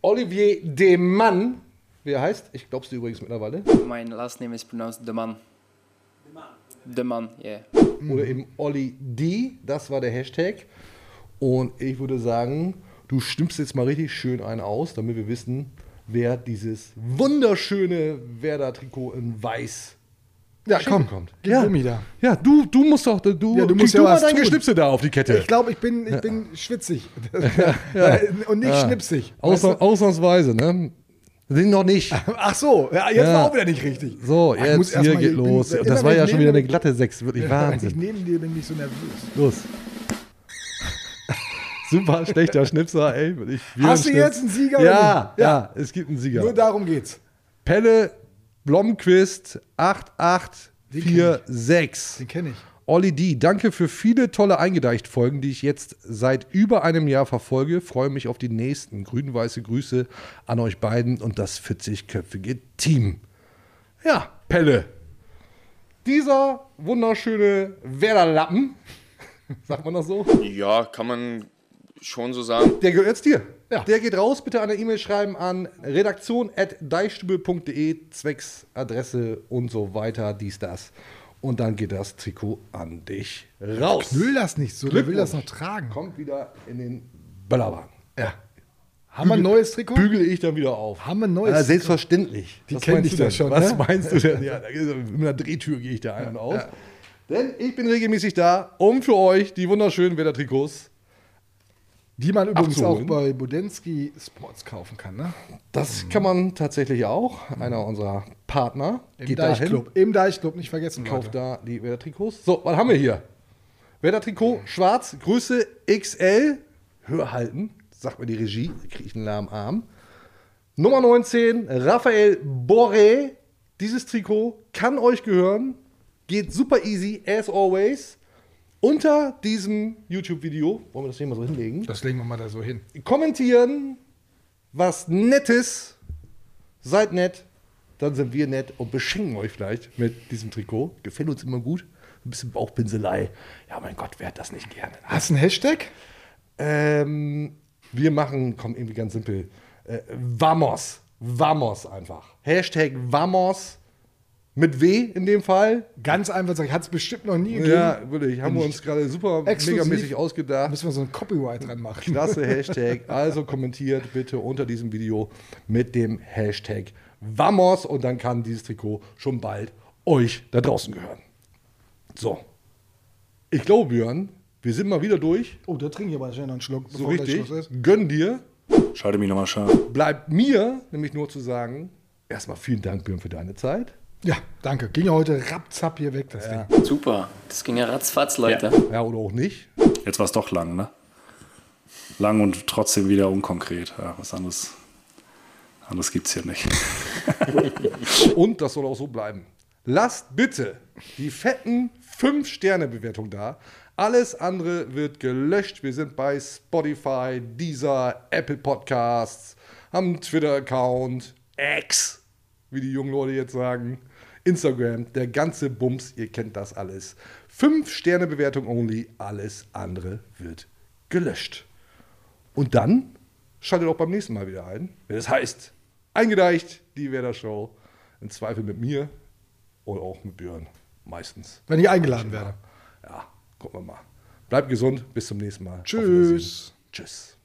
Olivier Demann, wie er heißt, ich glaub's dir übrigens mittlerweile. Mein last name is pronounced Demann. Demann, yeah. Oder eben Olli D, das war der Hashtag. Und ich würde sagen, du stimmst jetzt mal richtig schön einen aus, damit wir wissen, wer dieses wunderschöne Werder-Trikot in weiß ja, komm, kommt. Ja. Gummi da. Ja, du, du musst doch, du, ja, du musst ja du mal dein Geschnipse da auf die Kette. Ich glaube, ich bin, ich bin schwitzig. ja. Und nicht schnipsig. Ausna Ausnahmsweise, ne? Sind noch nicht. Ach so, ja, jetzt war auch wieder nicht richtig. So, jetzt muss hier geht bin, los. Bin, das war ja schon wieder eine glatte 6, wirklich Wahnsinn. Ich nehme dir, bin nicht so nervös. Los. Super schlechter Schnipser, ey. Ich, Hast du jetzt einen Sieger? Ja, nicht? ja, es gibt einen Sieger. Nur darum geht's. Pelle Blomquist 8846. Den kenne ich. Olli D, danke für viele tolle Eingedeicht-Folgen, die ich jetzt seit über einem Jahr verfolge. Freue mich auf die nächsten. Grün-weiße Grüße an euch beiden und das 40-köpfige Team. Ja, Pelle. Dieser wunderschöne Werderlappen, sagt man das so? Ja, kann man schon so sagen. Der gehört jetzt dir. Der geht raus. Bitte eine E-Mail schreiben an redaktion.deichstube.de, zwecks Adresse und so weiter, dies, das. Und dann geht das Trikot an dich raus. Knüll das nicht so, der will das noch tragen. Kommt wieder in den Böllerwagen. Ja. Haben wir ein neues Trikot? Bügele ich dann wieder auf. Haben wir ein neues Ja, selbstverständlich. Die Was kenn meinst ich du da denn? schon, Was ne? meinst du denn? Ja, mit einer Drehtür gehe ich da ein und aus. Denn ich bin regelmäßig da, um für euch die wunderschönen Wetter-Trikots Die man übrigens auch abzuholen. bei Budensky Sports kaufen kann, ne? Das kann man tatsächlich auch. Einer unserer Partner Im geht Deichclub. dahin, Im Deichclub, nicht vergessen. kauft Leute. da die Werder-Trikots. So, was haben wir hier? Werder-Trikot, schwarz, Größe XL, höher halten, sagt mir die Regie, kriege ich einen lahmen Arm. Nummer 19, Raphael Boré. Dieses Trikot kann euch gehören, geht super easy, as always. Unter diesem YouTube-Video, wollen wir das hier mal so hinlegen? Das legen wir mal da so hin. kommentieren was Nettes. Seid nett, dann sind wir nett und beschenken euch vielleicht mit diesem Trikot. Gefällt uns immer gut. Ein bisschen Bauchpinselei. Ja, mein Gott, wer hat das nicht gerne? Hast du einen Hashtag? Ähm, wir machen, komm, irgendwie ganz simpel. Äh, Vamos. Vamos einfach. Hashtag Vamos. Mit W in dem Fall. Ganz einfach sagen, hat es bestimmt noch nie gegeben. Ja, wirklich. Haben wir uns gerade super megamäßig ausgedacht. Müssen wir so ein Copyright dran machen. Klasse Hashtag. Also kommentiert bitte unter diesem Video mit dem Hashtag Vamos und dann kann dieses Trikot schon bald euch da draußen gehören. So. Ich glaube, Björn, wir sind mal wieder durch. Oh, da trinke ich aber schnell noch einen Schluck, So richtig. Schluss ist. Gönn dir. Schalte mich nochmal scharf. Bleibt mir nämlich nur zu sagen, erstmal vielen Dank, Björn, für deine Zeit. Ja, danke. Ging ja heute rapzapp hier weg, das Ja. Ding. Super. Das ging ja ratzfatz, Leute. Ja, oder auch nicht. Jetzt war es doch lang, ne? Lang und trotzdem wieder unkonkret. Ja, was anderes, anderes gibt es hier nicht. Und das soll auch so bleiben. Lasst bitte die fetten 5-Sterne-Bewertung da. Alles andere wird gelöscht. Wir sind bei Spotify, Deezer, Apple Podcasts, haben einen Twitter-Account, X, wie die jungen Leute jetzt sagen, Instagram, der ganze Bums, ihr kennt das alles. 5-Sterne-Bewertung only, alles andere wird gelöscht. Und dann schaltet auch beim nächsten Mal wieder ein. Wenn es heißt, eingedeicht, die Werder Show. Im Zweifel mit mir oder auch mit Björn. Meistens. Wenn ich eingeladen werde. Ja, gucken wir mal. Bleibt gesund, bis zum nächsten Mal. Tschüss. Tschüss.